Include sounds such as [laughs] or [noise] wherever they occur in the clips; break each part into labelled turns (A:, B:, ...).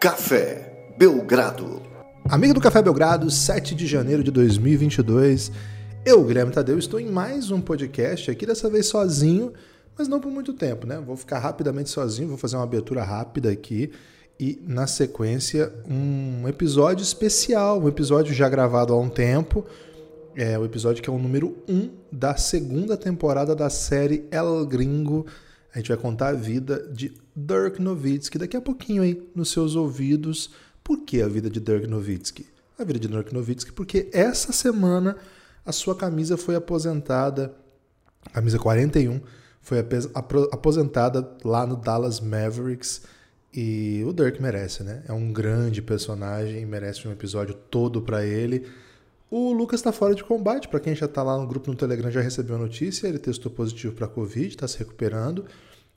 A: Café Belgrado.
B: Amigo do Café Belgrado, 7 de janeiro de 2022. Eu, Guilherme Tadeu, estou em mais um podcast aqui, dessa vez sozinho, mas não por muito tempo, né? Vou ficar rapidamente sozinho, vou fazer uma abertura rápida aqui e, na sequência, um episódio especial, um episódio já gravado há um tempo. É o episódio que é o número 1 um da segunda temporada da série El Gringo. A gente vai contar a vida de Dirk Nowitzki daqui a pouquinho aí nos seus ouvidos. Por que a vida de Dirk Nowitzki? A vida de Dirk Nowitzki porque essa semana a sua camisa foi aposentada, camisa 41, foi aposentada lá no Dallas Mavericks. E o Dirk merece, né? É um grande personagem, merece um episódio todo para ele. O Lucas está fora de combate, para quem já está lá no grupo no Telegram já recebeu a notícia, ele testou positivo para Covid, está se recuperando.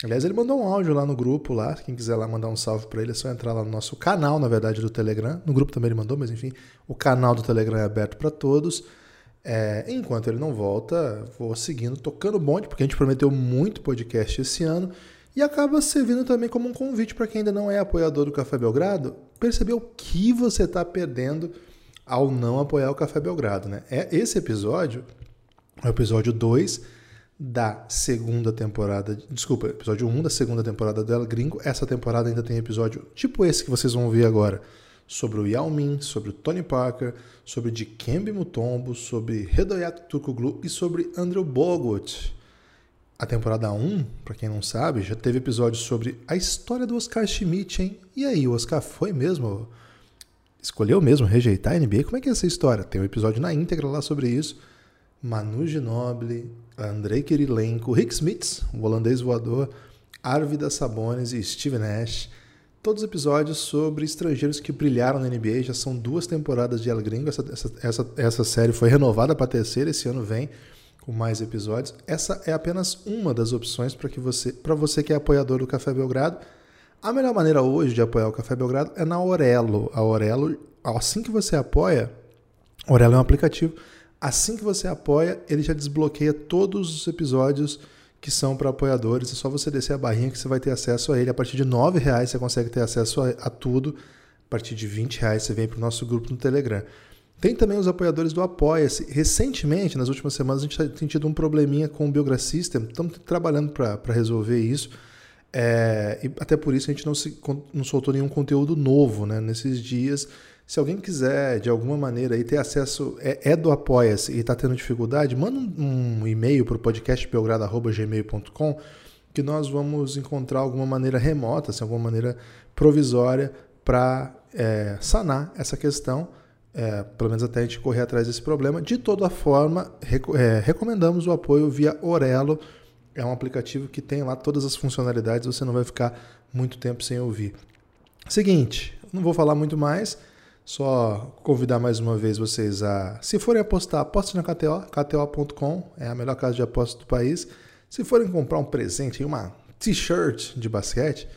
B: Aliás, ele mandou um áudio lá no grupo, lá. Quem quiser lá mandar um salve para ele, é só entrar lá no nosso canal, na verdade, do Telegram. No grupo também ele mandou, mas enfim, o canal do Telegram é aberto para todos. É, enquanto ele não volta, vou seguindo, tocando bonde, porque a gente prometeu muito podcast esse ano. E acaba servindo também como um convite para quem ainda não é apoiador do Café Belgrado, perceber o que você está perdendo ao não apoiar o Café Belgrado. Né? É Esse episódio é o episódio 2 da segunda temporada. Desculpa, episódio 1 da segunda temporada dela, Gringo. Essa temporada ainda tem episódio tipo esse que vocês vão ouvir agora. Sobre o Yao Ming, sobre o Tony Parker, sobre Dikembe Mutombo, sobre Redoyat Turkoglu e sobre Andrew Bogut. A temporada 1, para quem não sabe, já teve episódio sobre a história do Oscar Schmidt, hein? E aí, o Oscar foi mesmo? Escolheu mesmo rejeitar a NBA? Como é que é essa história? Tem um episódio na íntegra lá sobre isso. Manu Ginobili, Andrei Kirilenko, Rick Smits, o holandês voador, Arvida Sabonis e Steve Nash. Todos os episódios sobre estrangeiros que brilharam na NBA. Já são duas temporadas de El Gringo. Essa, essa, essa, essa série foi renovada para terceira. Esse ano vem com mais episódios. Essa é apenas uma das opções para que você, para você que é apoiador do Café Belgrado. A melhor maneira hoje de apoiar o Café Belgrado é na Aurelo. A Aurelo, assim que você apoia, a Aurelo é um aplicativo. Assim que você apoia, ele já desbloqueia todos os episódios que são para apoiadores. É só você descer a barrinha que você vai ter acesso a ele. A partir de R$ reais você consegue ter acesso a, a tudo. A partir de R$ reais você vem para o nosso grupo no Telegram. Tem também os apoiadores do Apoia-se. Recentemente, nas últimas semanas, a gente tem tido um probleminha com o Biogra System. Estamos trabalhando para resolver isso. É, e até por isso a gente não, se, não soltou nenhum conteúdo novo né, nesses dias. Se alguém quiser, de alguma maneira, aí, ter acesso, é, é do Apoia-se e está tendo dificuldade, manda um, um e-mail para o podcastbelgrado.gmail.com que nós vamos encontrar alguma maneira remota, assim, alguma maneira provisória para é, sanar essa questão é, pelo menos até a gente correr atrás desse problema. De toda forma, é, recomendamos o apoio via Orelo. É um aplicativo que tem lá todas as funcionalidades, você não vai ficar muito tempo sem ouvir. Seguinte, não vou falar muito mais, só convidar mais uma vez vocês a, se forem apostar, apostem na KTO, kto.com, é a melhor casa de aposta do país. Se forem comprar um presente, uma t-shirt de basquete,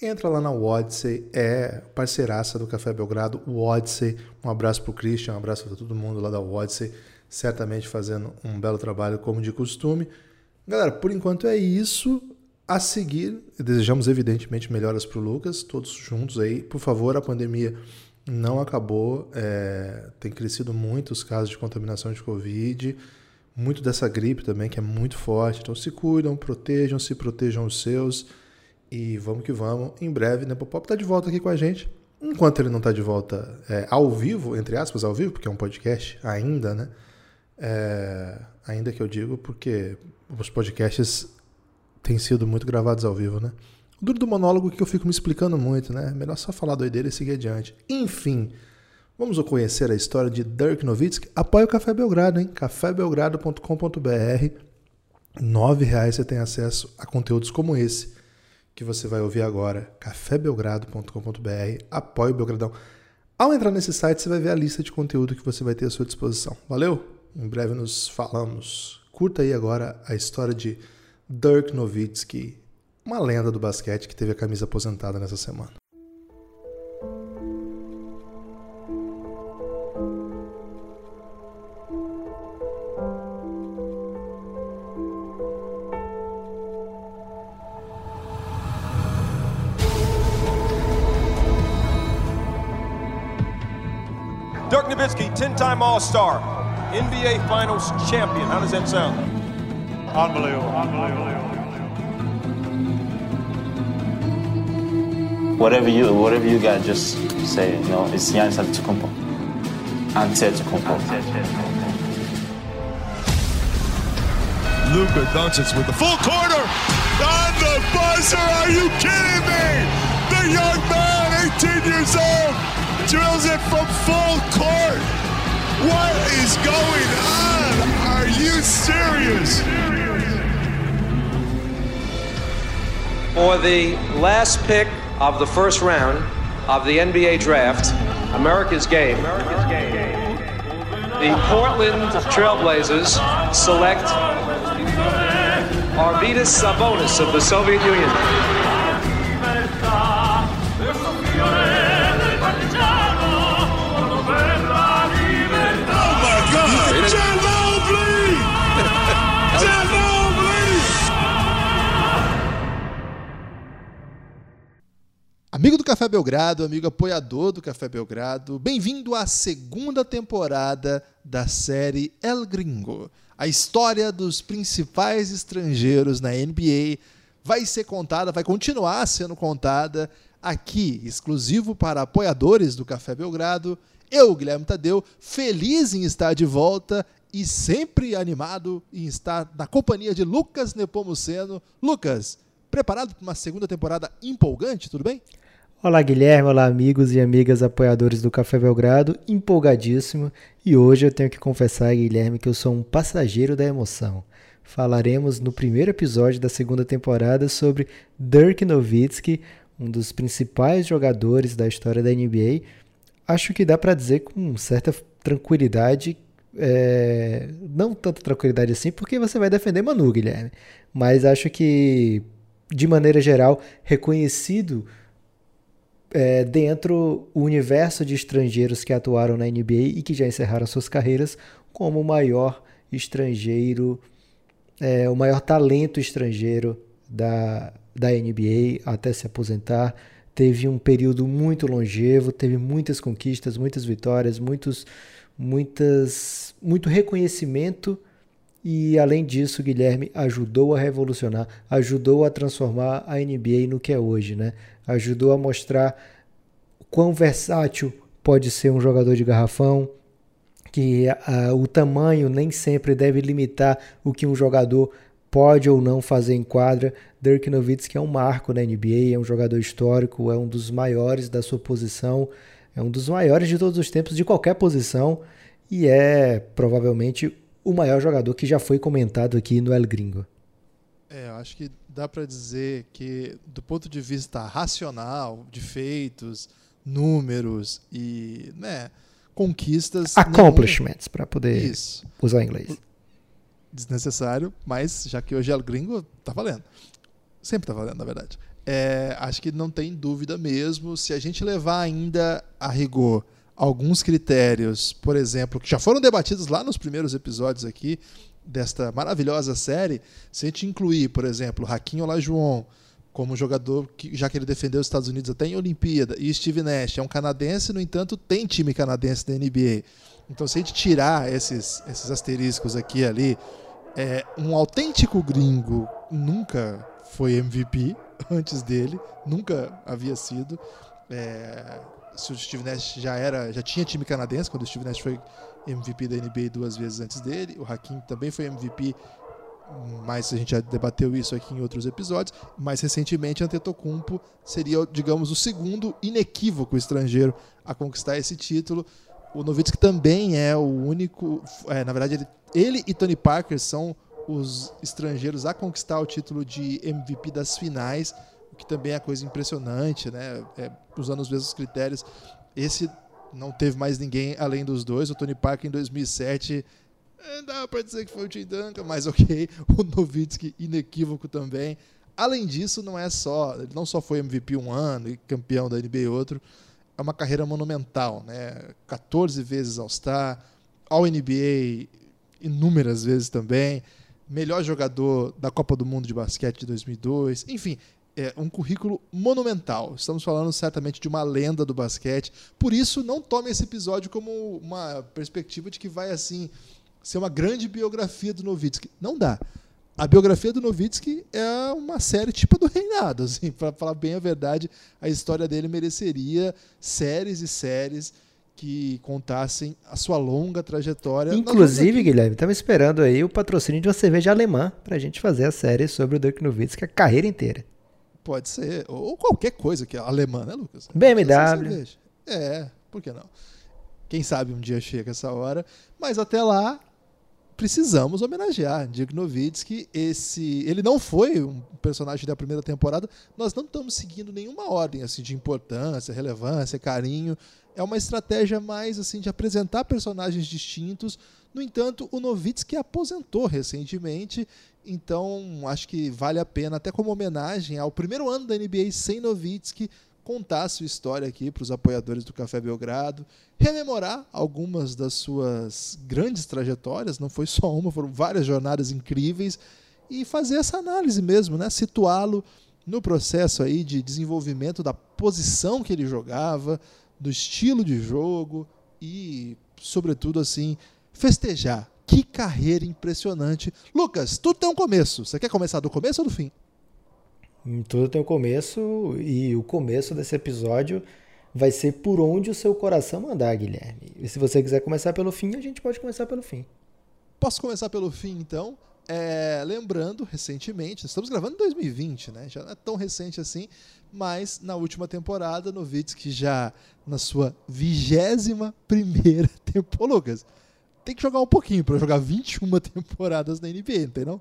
B: entra lá na Odyssey, é parceiraça do Café Belgrado, o Odyssey. Um abraço para o Christian, um abraço para todo mundo lá da Odyssey, certamente fazendo um belo trabalho como de costume. Galera, por enquanto é isso. A seguir, desejamos evidentemente melhoras para o Lucas, todos juntos aí. Por favor, a pandemia não acabou, é, tem crescido muito os casos de contaminação de Covid, muito dessa gripe também, que é muito forte. Então se cuidam, protejam-se, protejam os seus. E vamos que vamos. Em breve, Nepopop está de volta aqui com a gente. Enquanto ele não está de volta é, ao vivo, entre aspas, ao vivo, porque é um podcast ainda, né? É, ainda que eu digo, porque os podcasts têm sido muito gravados ao vivo, né? O duro do monólogo que eu fico me explicando muito, né? Melhor só falar doideira e seguir adiante. Enfim, vamos conhecer a história de Dirk Nowitzki. Apoie o Café Belgrado, hein? cafébelgrado.com.br. R$ reais você tem acesso a conteúdos como esse que você vai ouvir agora, cafébelgrado.com.br, apoie o Belgradão. Ao entrar nesse site, você vai ver a lista de conteúdo que você vai ter à sua disposição. Valeu? Em breve nos falamos. Curta aí agora a história de Dirk Nowitzki, uma lenda do basquete que teve a camisa aposentada nessa semana.
C: Dirk Nowitzki, 10-time All-Star, NBA Finals champion. How does that sound?
D: Unbelievable. Unbelievable.
E: Whatever you whatever you got, just say it. You know, it's Giannis Antetokounmpo. Antetokounmpo.
F: Luka Doncic with the full corner on the buzzer. Are you kidding me? The young man, 18 years old, drills it from full court. What is going on? Are you serious?
G: For the last pick of the first round of the NBA draft, America's game. The Portland Trailblazers select Arvidas Sabonis of the Soviet Union.
B: Café Belgrado, amigo apoiador do Café Belgrado, bem-vindo à segunda temporada da série El Gringo. A história dos principais estrangeiros na NBA vai ser contada, vai continuar sendo contada aqui, exclusivo para apoiadores do Café Belgrado. Eu, Guilherme Tadeu, feliz em estar de volta e sempre animado em estar na companhia de Lucas Nepomuceno. Lucas, preparado para uma segunda temporada empolgante, tudo bem?
H: Olá Guilherme, olá amigos e amigas apoiadores do Café Belgrado, empolgadíssimo e hoje eu tenho que confessar, Guilherme, que eu sou um passageiro da emoção. Falaremos no primeiro episódio da segunda temporada sobre Dirk Nowitzki, um dos principais jogadores da história da NBA. Acho que dá para dizer com certa tranquilidade, é, não tanta tranquilidade assim, porque você vai defender Manu, Guilherme, mas acho que de maneira geral reconhecido é, dentro o universo de estrangeiros que atuaram na NBA e que já encerraram suas carreiras como o maior estrangeiro, é, o maior talento estrangeiro da, da NBA até se aposentar. Teve um período muito longevo, teve muitas conquistas, muitas vitórias, muitos, muitas, muito reconhecimento e além disso, Guilherme ajudou a revolucionar, ajudou a transformar a NBA no que é hoje, né? Ajudou a mostrar quão versátil pode ser um jogador de garrafão, que uh, o tamanho nem sempre deve limitar o que um jogador pode ou não fazer em quadra. Dirk Nowitzki é um marco na NBA, é um jogador histórico, é um dos maiores da sua posição, é um dos maiores de todos os tempos de qualquer posição e é provavelmente o maior jogador que já foi comentado aqui no El Gringo.
B: É, eu acho que dá para dizer que, do ponto de vista racional, de feitos, números e né, conquistas.
H: Accomplishments, para poder
B: Isso.
H: usar inglês.
B: Desnecessário, mas já que hoje é El Gringo, tá valendo. Sempre tá valendo, na verdade. É, acho que não tem dúvida mesmo. Se a gente levar ainda a rigor alguns critérios, por exemplo, que já foram debatidos lá nos primeiros episódios aqui desta maravilhosa série, se a gente incluir, por exemplo, Hakim Olajuwon como jogador que já que ele defendeu os Estados Unidos até em Olimpíada, e Steve Nash é um canadense, no entanto, tem time canadense da NBA. Então, se a gente tirar esses, esses asteriscos aqui e ali, é, um autêntico gringo nunca foi MVP [laughs] antes dele, nunca havia sido. É, se o Steve Nash já era, já tinha time canadense quando o Steve Nash foi MVP da NBA duas vezes antes dele, o Hakim também foi MVP, mas a gente já debateu isso aqui em outros episódios. Mais recentemente, Antetokounmpo seria, digamos, o segundo inequívoco estrangeiro a conquistar esse título. O Nowitzki também é o único, é, na verdade, ele, ele e Tony Parker são os estrangeiros a conquistar o título de MVP das finais o que também é coisa impressionante, né? É, usando os mesmos critérios. Esse não teve mais ninguém além dos dois. O Tony Parker em 2007 é, dá para dizer que foi o Tim Duncan, mas [laughs] ok. O Nowitzki inequívoco também. Além disso, não é só, ele não só foi MVP um ano e campeão da NBA outro, é uma carreira monumental, né? 14 vezes All-Star, All-NBA inúmeras vezes também, melhor jogador da Copa do Mundo de basquete de 2002, enfim, é um currículo monumental. Estamos falando certamente de uma lenda do basquete. Por isso, não tome esse episódio como uma perspectiva de que vai assim ser uma grande biografia do Nowitzki. Não dá. A biografia do Nowitzki é uma série tipo do Reinado, assim, [laughs] para falar bem a verdade, a história dele mereceria séries e séries que contassem a sua longa trajetória.
H: Inclusive, Guilherme, estamos esperando aí o patrocínio de uma cerveja alemã para a gente fazer a série sobre o Dirk Nowitzki a carreira inteira.
B: Pode ser. Ou qualquer coisa que é alemã, né, Lucas?
H: BMW.
B: É, por que não? Quem sabe um dia chega essa hora. Mas até lá, precisamos homenagear Dirk Nowitzki. Esse, ele não foi um personagem da primeira temporada. Nós não estamos seguindo nenhuma ordem assim de importância, relevância, carinho. É uma estratégia mais assim de apresentar personagens distintos. No entanto, o Nowitzki aposentou recentemente então, acho que vale a pena, até como homenagem ao primeiro ano da NBA sem Nowitzki, contar sua história aqui para os apoiadores do Café Belgrado, rememorar algumas das suas grandes trajetórias, não foi só uma, foram várias jornadas incríveis, e fazer essa análise mesmo, né? situá-lo no processo aí de desenvolvimento da posição que ele jogava, do estilo de jogo e, sobretudo, assim, festejar que carreira impressionante. Lucas, tudo tem um começo. Você quer começar do começo ou do fim?
H: Hum, tudo tem um começo e o começo desse episódio vai ser por onde o seu coração mandar, Guilherme. E se você quiser começar pelo fim, a gente pode começar pelo fim.
B: Posso começar pelo fim, então? É, lembrando, recentemente, estamos gravando em 2020, né? Já não é tão recente assim, mas na última temporada, Novitsky já na sua vigésima primeira [laughs] temporada. Lucas, tem que jogar um pouquinho para jogar 21 [laughs] temporadas na NBA, entendeu?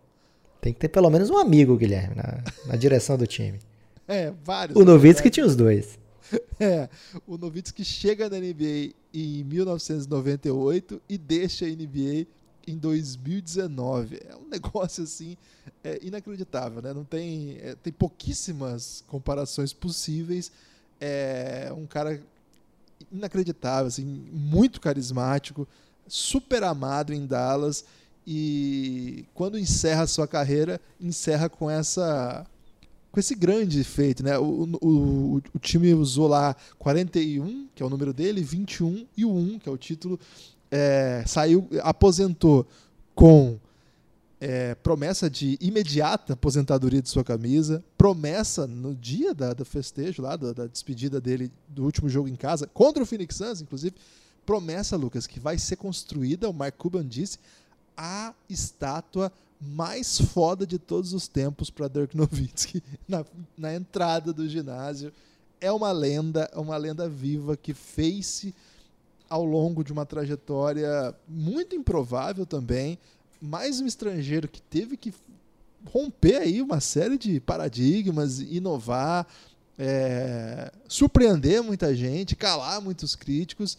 H: Tem que ter pelo menos um amigo, Guilherme, na, na direção do time. [laughs]
B: É, vários.
H: O Novitsky tinha os dois. [laughs]
B: É, o Novitsky chega na NBA em 1998 e deixa a NBA em 2019. É um negócio assim é inacreditável, né? Não tem, é, tem pouquíssimas comparações possíveis. É um cara inacreditável, assim, muito carismático super amado em Dallas e quando encerra sua carreira, encerra com essa com esse grande feito, né? O, o, o, time usou lá 41, que é o número dele, 21 e o 1, que é o título, é, saiu, aposentou com é, promessa de imediata aposentadoria de sua camisa, promessa no dia da, do festejo lá, da, da despedida dele do último jogo em casa, contra o Phoenix Suns, inclusive, promessa, Lucas, que vai ser construída, o Mark Cuban disse, a estátua mais foda de todos os tempos para Dirk Nowitzki [laughs] na, na entrada do ginásio. É uma lenda, é uma lenda viva que fez-se ao longo de uma trajetória muito improvável também, mais um estrangeiro que teve que romper aí uma série de paradigmas, inovar, é, surpreender muita gente, calar muitos críticos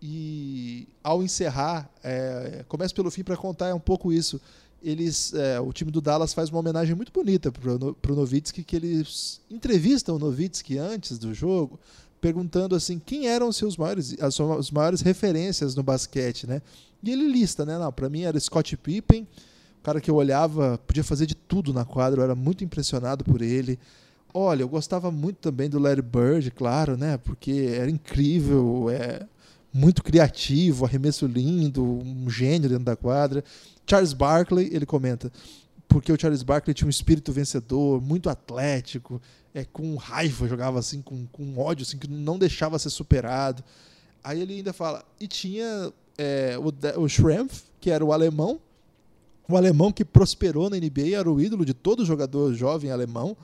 B: e ao encerrar, é, começo pelo fim para contar um pouco isso. Eles, é, o time do Dallas faz uma homenagem muito bonita para o Novitsky, que eles entrevistam o Novitsky antes do jogo, perguntando assim quem eram seus maiores, as suas maiores referências no basquete, né? E ele lista, né? Não, para mim era Scott Pippen, o cara que eu olhava, podia fazer de tudo na quadra, eu era muito impressionado por ele. Olha, eu gostava muito também do Larry Bird, claro, né? Porque era incrível, é, muito criativo, arremesso lindo, um gênio dentro da quadra. Charles Barkley, ele comenta, porque o Charles Barkley tinha um espírito vencedor, muito atlético, é, com raiva, jogava assim, com, com ódio, assim, que não deixava ser superado. Aí ele ainda fala, e tinha é, o, o Schrempf, que era o alemão, o alemão que prosperou na NBA, era o ídolo de todo jogador jovem alemão,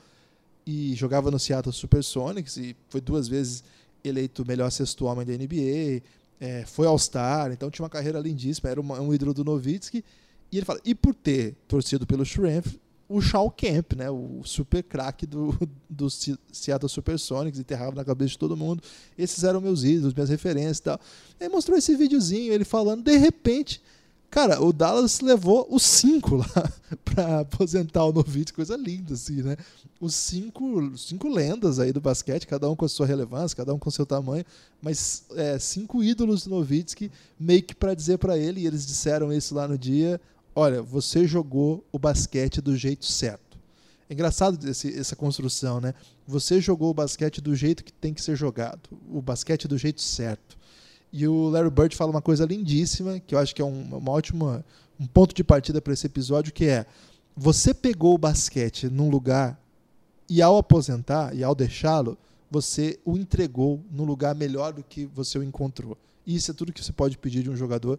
B: e jogava no Seattle Supersonics, e foi duas vezes eleito melhor sexto homem da NBA, é, foi All-Star, então tinha uma carreira lindíssima, era uma, um ídolo do Nowitzki. E ele fala, e por ter torcido pelo Shrimp, o Shawn Kemp, né, o super craque do, do Seattle Supersonics, enterrava na cabeça de todo mundo. Esses eram meus ídolos, minhas referências e tal. Aí mostrou esse videozinho, ele falando, de repente, Cara, o Dallas levou os cinco lá [laughs] para aposentar o Nowitzki, coisa linda, assim, né? Os cinco, cinco lendas aí do basquete, cada um com a sua relevância, cada um com o seu tamanho, mas é, cinco ídolos do Nowitzki, meio que para dizer para ele, e eles disseram isso lá no dia: olha, você jogou o basquete do jeito certo. É engraçado esse, essa construção, né? Você jogou o basquete do jeito que tem que ser jogado, o basquete do jeito certo. E o Larry Bird fala uma coisa lindíssima, que eu acho que é um, uma ótima, um ponto de partida para esse episódio, que é você pegou o basquete num lugar e ao aposentar e ao deixá-lo, você o entregou num lugar melhor do que você o encontrou. E isso é tudo que você pode pedir de um jogador.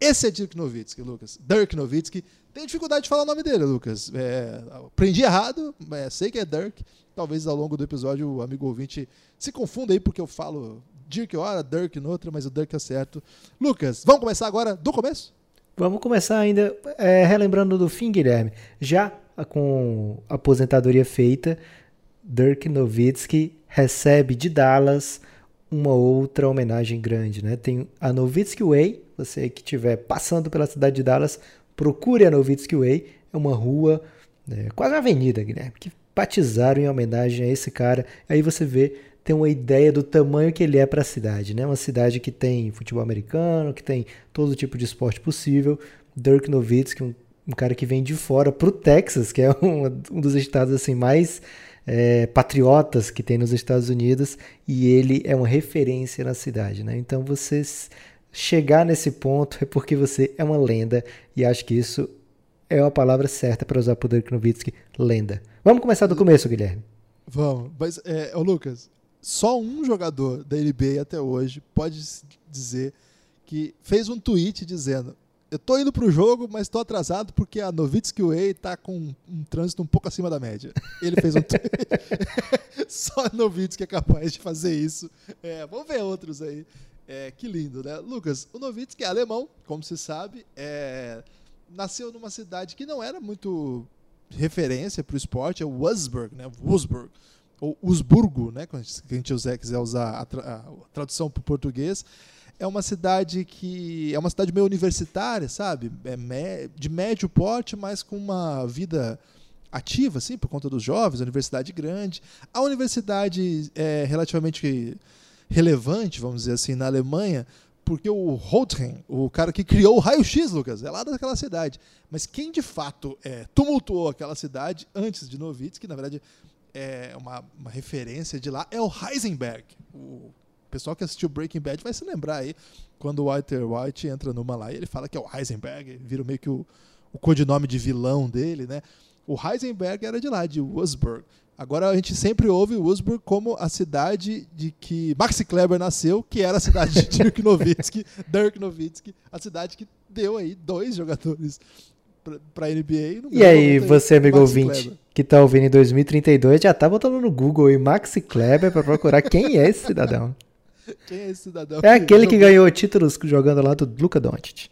B: Esse é Dirk Nowitzki, Lucas. Dirk Nowitzki. Tem dificuldade de falar o nome dele, Lucas. É, aprendi errado, sei que é Dirk. Talvez ao longo do episódio o amigo ouvinte se confunda aí porque eu falo Dirk hora, Dirk noutra, mas o Dirk é certo. Lucas, vamos começar agora do começo?
H: Vamos começar ainda é, relembrando do fim, Guilherme. Já com a aposentadoria feita, Dirk Nowitzki recebe de Dallas uma outra homenagem grande, né? Tem a Nowitzki Way, você que estiver passando pela cidade de Dallas, procure a Nowitzki Way, é uma rua, é, quase uma avenida, Guilherme, que batizaram em homenagem a esse cara. Aí você vê, tem uma ideia do tamanho que ele é para a cidade, né? Uma cidade que tem futebol americano, que tem todo tipo de esporte possível. Dirk Nowitzki, um, um cara que vem de fora para o Texas, que é [laughs] um, um dos estados assim mais é, patriotas que tem nos Estados Unidos e ele é uma referência na cidade, né? Então você chegar nesse ponto é porque você é uma lenda e acho que isso é uma palavra certa para usar por Dirk Nowitzki, lenda. Vamos começar do começo, Guilherme.
B: Vamos, mas é, ô Lucas, só um jogador da NBA até hoje pode dizer que fez um tweet dizendo eu tô indo pro jogo, mas tô atrasado porque a Novitsky Way tá com um trânsito um pouco acima da média. Ele fez um [laughs] Só a Novitsky é capaz de fazer isso. É, vamos ver outros aí. É, que lindo, né? Lucas, o Novitsky é alemão, como se sabe. É, nasceu numa cidade que não era muito referência para o esporte, é Wurzburg, né? Wurzburg. Ou Usburgo, né? Quando a gente quiser usar a, tra a tradução para o português é uma cidade que é uma cidade meio universitária, sabe? É de médio porte, mas com uma vida ativa, assim, por conta dos jovens, universidade grande. A universidade é relativamente relevante, vamos dizer assim, na Alemanha, porque o Rothring, o cara que criou o raio-x, Lucas, é lá daquela cidade. Mas quem de fato é, tumultuou aquela cidade antes de Novitz, que na verdade é uma, uma referência de lá, é o Heisenberg, o pessoal que assistiu Breaking Bad vai se lembrar aí quando o Walter White entra numa lá e ele fala que é o Heisenberg, vira meio que o, o codinome de vilão dele, né? O Heisenberg era de lá, de Wurzburg. Agora a gente sempre ouve Wurzburg como a cidade de que Maxi Kleber nasceu, que era a cidade de [laughs] Dirk Nowitzki, Dirk Nowitzki, a cidade que deu aí dois jogadores para a NBA.
H: e aí, você, amigo ouvinte, Kleber. Que está ouvindo em 2032, já tá botando no Google aí Maxi Kleber para procurar quem é esse cidadão. [laughs]
B: Quem é esse cidadão?
H: É aquele que ganhou títulos jogando lá do Luca Doncic.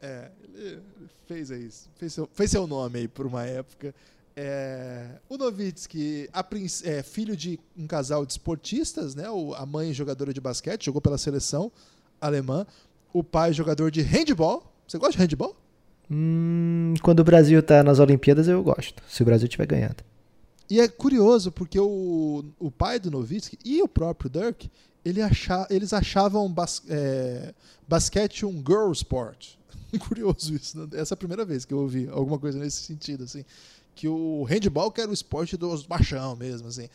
B: É, ele fez isso. Fez seu, fez seu nome aí por uma época. É, o Novitsky, é filho de um casal de esportistas, né? O, a mãe jogadora de basquete, jogou pela seleção alemã. O pai jogador de handball. Você gosta de handball?
H: Hum, quando o Brasil tá nas Olimpíadas, eu gosto. Se o Brasil estiver ganhando.
B: E é curioso, porque o, o pai do Novitsky e o próprio Dirk, ele achar, eles achavam bas, é, basquete um girl sport. [laughs] Curioso isso. Né? Essa é a primeira vez que eu ouvi alguma coisa nesse sentido, assim. Que o handball que era o esporte dos machão mesmo, assim.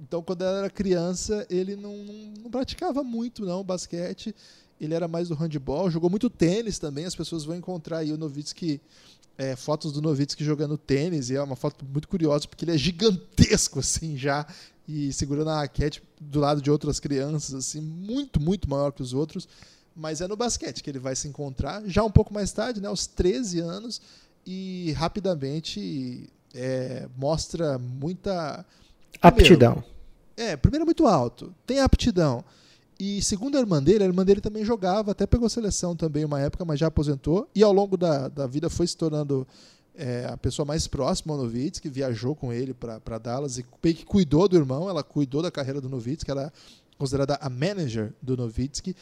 B: Então, quando ele era criança, ele não, não, não praticava muito, não, basquete. Ele era mais do handball, jogou muito tênis também. As pessoas vão encontrar aí o Novitsky, é, fotos do Novitsky jogando tênis. E é uma foto muito curiosa, porque ele é gigantesco, assim, já e segurando a raquete do lado de outras crianças, assim, muito, muito maior que os outros. Mas é no basquete que ele vai se encontrar, já um pouco mais tarde, né, aos 13 anos, e rapidamente é, mostra muita.
H: Aptidão.
B: é, primeiro muito alto, tem aptidão. E segundo a irmã dele, a irmã dele também jogava, até pegou seleção também uma época, mas já aposentou. E ao longo da, da vida foi se tornando é, a pessoa mais próxima ao Novitsky, que viajou com ele para Dallas e que cuidou do irmão, ela cuidou da carreira do Novitsky, ela é considerada a manager do Novitsky.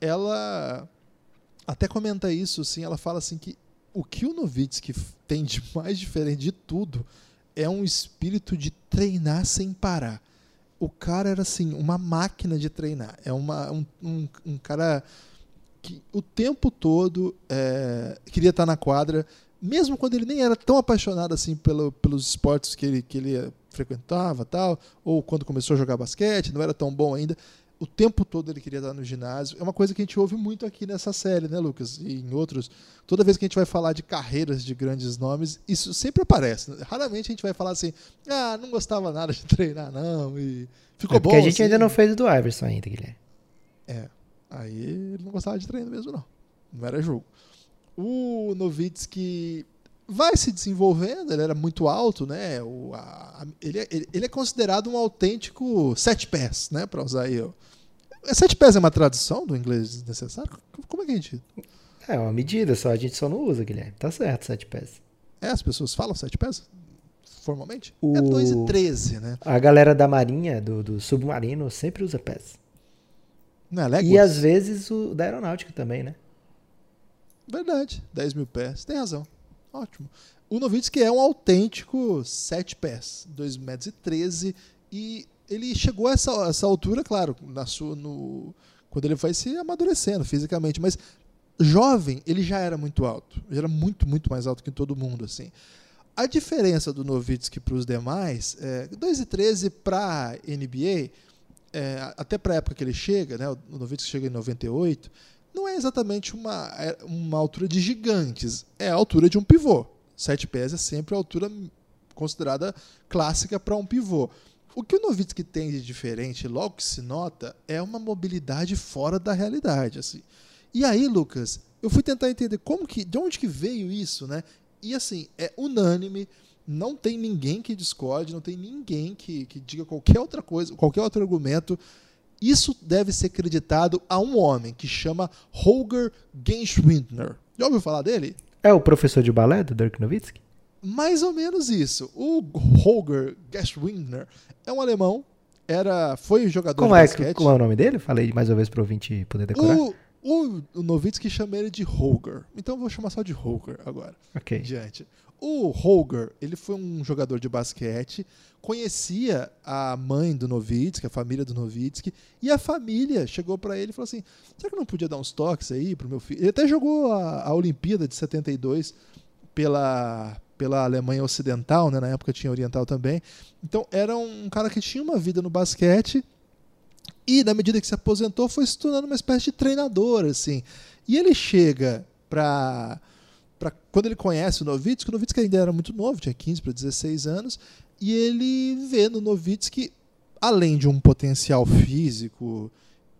B: Ela até comenta isso, assim, ela fala assim que o que o Novitsky tem de mais diferente de tudo é um espírito de treinar sem parar. O cara era assim, uma máquina de treinar. É uma, um, um, um cara que o tempo todo é, queria estar na quadra, mesmo quando ele nem era tão apaixonado assim pelo, pelos esportes que ele, que ele frequentava tal, ou quando começou a jogar basquete, não era tão bom ainda, o tempo todo ele queria estar no ginásio. É uma coisa que a gente ouve muito aqui nessa série, né, Lucas? E em outros. Toda vez que a gente vai falar de carreiras de grandes nomes, isso sempre aparece. Raramente a gente vai falar assim, ah, não gostava nada de treinar, não. E ficou
H: É porque
B: bom.
H: a gente
B: assim.
H: ainda não fez o do Iverson ainda, Guilherme.
B: É. Aí ele não gostava de treino mesmo, não. Não era jogo. O Novitsky vai se desenvolvendo, ele era muito alto, né? O, a- ele, é- ele, ele é considerado um autêntico sete pés, né? Pra usar aí. ó. É, Sete pés é uma tradução do inglês necessário? Como é que a gente.
H: É uma medida só, a gente só não usa, Guilherme. Tá certo, sete pés.
B: É, as pessoas falam sete pés? Formalmente?
H: O-
B: É 2 e 13, né?
H: A galera da marinha, do, do submarino, sempre usa pés.
B: Não é?
H: E às vezes o da aeronáutica também, né?
B: Verdade, 10 mil pés. Tem razão. Ótimo. O Novitsky é um autêntico 7 pés, 2 metros e 13. E ele chegou a essa, essa altura, claro, na sua, no, quando ele vai se amadurecendo fisicamente. Mas jovem, ele já era muito alto. Ele era muito, muito mais alto que todo mundo. assim. A diferença do Novitsky para os demais, é, 2 e 13 para NBA, é, até para a época que ele chega, né, o Novitsky chega em 98, não é exatamente uma, é uma altura de gigantes, é a altura de um pivô. Sete pés é sempre a altura considerada clássica para um pivô. O que o Novitsky tem de diferente, logo que se nota, é uma mobilidade fora da realidade. Assim. E aí, Lucas, eu fui tentar entender como que, de onde que veio isso, né? E assim, é unânime, não tem ninguém que discorde, não tem ninguém que, que diga qualquer outra coisa, qualquer outro argumento. Isso deve ser creditado a um homem que chama Holger Genschwindner. Já ouviu falar dele?
H: É o professor de balé do Dirk Nowitzki?
B: Mais ou menos isso. O Holger Geschwindner é um alemão, era, foi jogador
H: Como
B: de
H: é,
B: basquete.
H: como é o nome dele? Falei mais uma vez pro ouvinte poder decorar.
B: O, o, o Novitsky chama ele de Holger. Então eu vou chamar só de Holger agora.
H: Ok.
B: Diante. O Holger, ele foi um jogador de basquete, conhecia a mãe do Novitsky, a família do Novitsky, e a família chegou pra ele e falou assim: será que não podia dar uns toques aí pro meu filho? Ele até jogou a, a Olimpíada de 72 pela, pela Alemanha Ocidental, né? na época tinha Oriental também. Então era um cara que tinha uma vida no basquete e na medida que se aposentou foi se tornando uma espécie de treinador assim. E ele chega para para quando ele conhece o Novitsky, o Novitsky ainda era muito novo, tinha 15 para 16 anos, e ele vê no Novitsky além de um potencial físico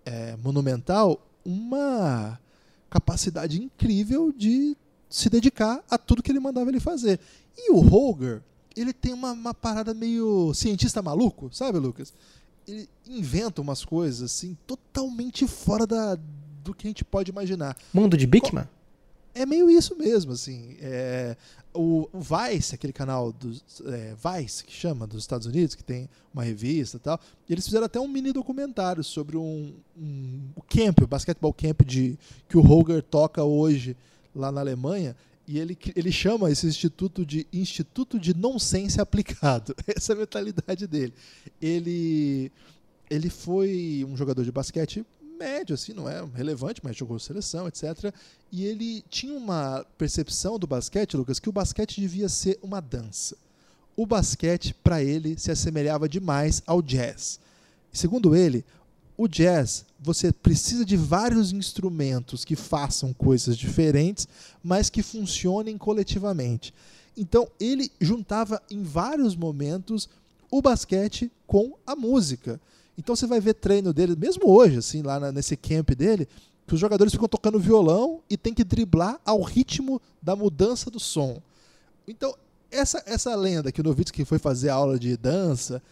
B: é, monumental, uma capacidade incrível de se dedicar a tudo que ele mandava ele fazer. E o Holger, ele tem uma, uma parada meio cientista maluco, sabe, Lucas? Ele inventa umas coisas assim totalmente fora da, do que a gente pode imaginar.
H: Mundo de Bigman?
B: É meio isso mesmo, assim. É, o, o Vice, aquele canal dos é, Vice que chama dos Estados Unidos, que tem uma revista e tal, e eles fizeram até um mini documentário sobre um, um o camp, o basquetebol camp de que o Holger toca hoje lá na Alemanha. E ele, ele chama esse instituto de Instituto de Nonsense Aplicado. [laughs] Essa é a mentalidade dele. Ele, ele foi um jogador de basquete médio, assim, não é relevante, mas jogou seleção, etc. E ele tinha uma percepção do basquete, Lucas, que o basquete devia ser uma dança. O basquete, para ele, se assemelhava demais ao jazz. Segundo ele, o jazz, você precisa de vários instrumentos que façam coisas diferentes, mas que funcionem coletivamente. Então, ele juntava em vários momentos o basquete com a música. Então você vai ver treino dele, mesmo hoje, assim, lá na, nesse camp dele, que os jogadores ficam tocando violão e tem que driblar ao ritmo da mudança do som. Então, essa, essa lenda que o Novitsky foi fazer aula de dança,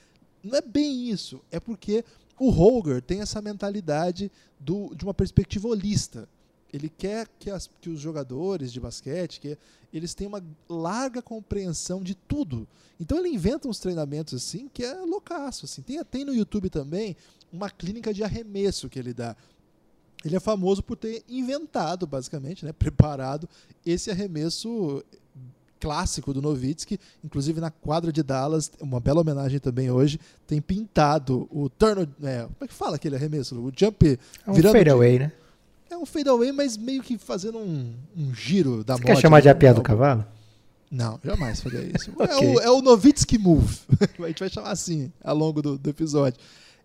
B: não é bem isso. É porque o Holger tem essa mentalidade do, de uma perspectiva holista. Ele quer que, as, que os jogadores de basquete que eles tenham uma larga compreensão de tudo. Então ele inventa uns treinamentos assim que é loucaço. Assim. Tem, tem no YouTube também uma clínica de arremesso que ele dá. Ele é famoso por ter inventado, basicamente, né, [laughs] preparado esse arremesso clássico do Novitsky, inclusive na quadra de Dallas, uma bela homenagem também hoje, tem pintado o turn, é, como é que fala aquele arremesso? O jump
H: É um
B: virando
H: fadeaway,
B: de,
H: né?
B: É um fadeaway, mas meio que fazendo um, um giro da
H: Você quer chamar de
B: né?
H: a piada do cavalo?
B: Não, jamais faria isso. [laughs]
H: Ok.
B: é, o, é o Novitsky Move. [laughs] a gente vai chamar assim ao longo do, do episódio.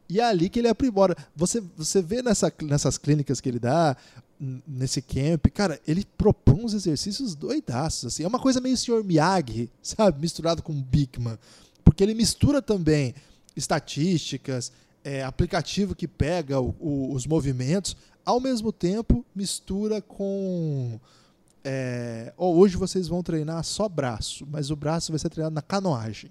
B: E é ali que ele aprimora. Você, você vê nessa, nessas clínicas que ele dá, nesse camp, cara, ele propõe uns exercícios doidaços. Assim. É uma coisa meio Sr. Miyagi, sabe? Misturado com Bigman. Porque ele mistura também estatísticas, é, aplicativo que pega o- o- os movimentos, ao mesmo tempo mistura com. é, ó, hoje vocês vão treinar só braço, mas o braço vai ser treinado na canoagem.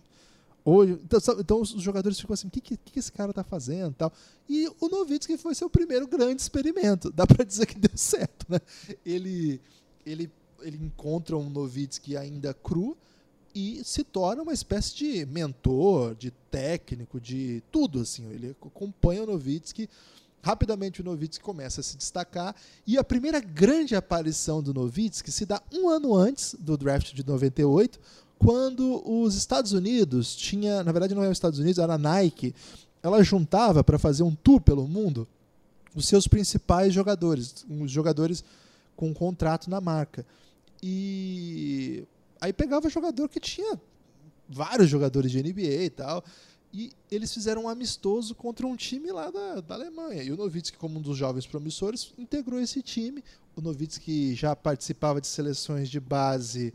B: Hoje, então, então os jogadores ficam assim, o que, que, que esse cara tá fazendo tal. E o Novitsky foi seu primeiro grande experimento. Dá pra dizer que deu certo, né? Ele, ele, ele encontra um Novitsky ainda cru e se torna uma espécie de mentor, de técnico, de tudo assim. Ele acompanha o Novitsky. Rapidamente o Novitsky começa a se destacar e a primeira grande aparição do Novitsky se dá um ano antes do draft de 98, quando os Estados Unidos tinha, na verdade não era os Estados Unidos, era a Nike, ela juntava para fazer um tour pelo mundo os seus principais jogadores, os jogadores com contrato na marca. E aí pegava jogador que tinha vários jogadores de NBA e tal. E eles fizeram um amistoso contra um time lá da, da Alemanha. E o Novitsky, como um dos jovens promissores, integrou esse time. O Novitsky já participava de seleções de base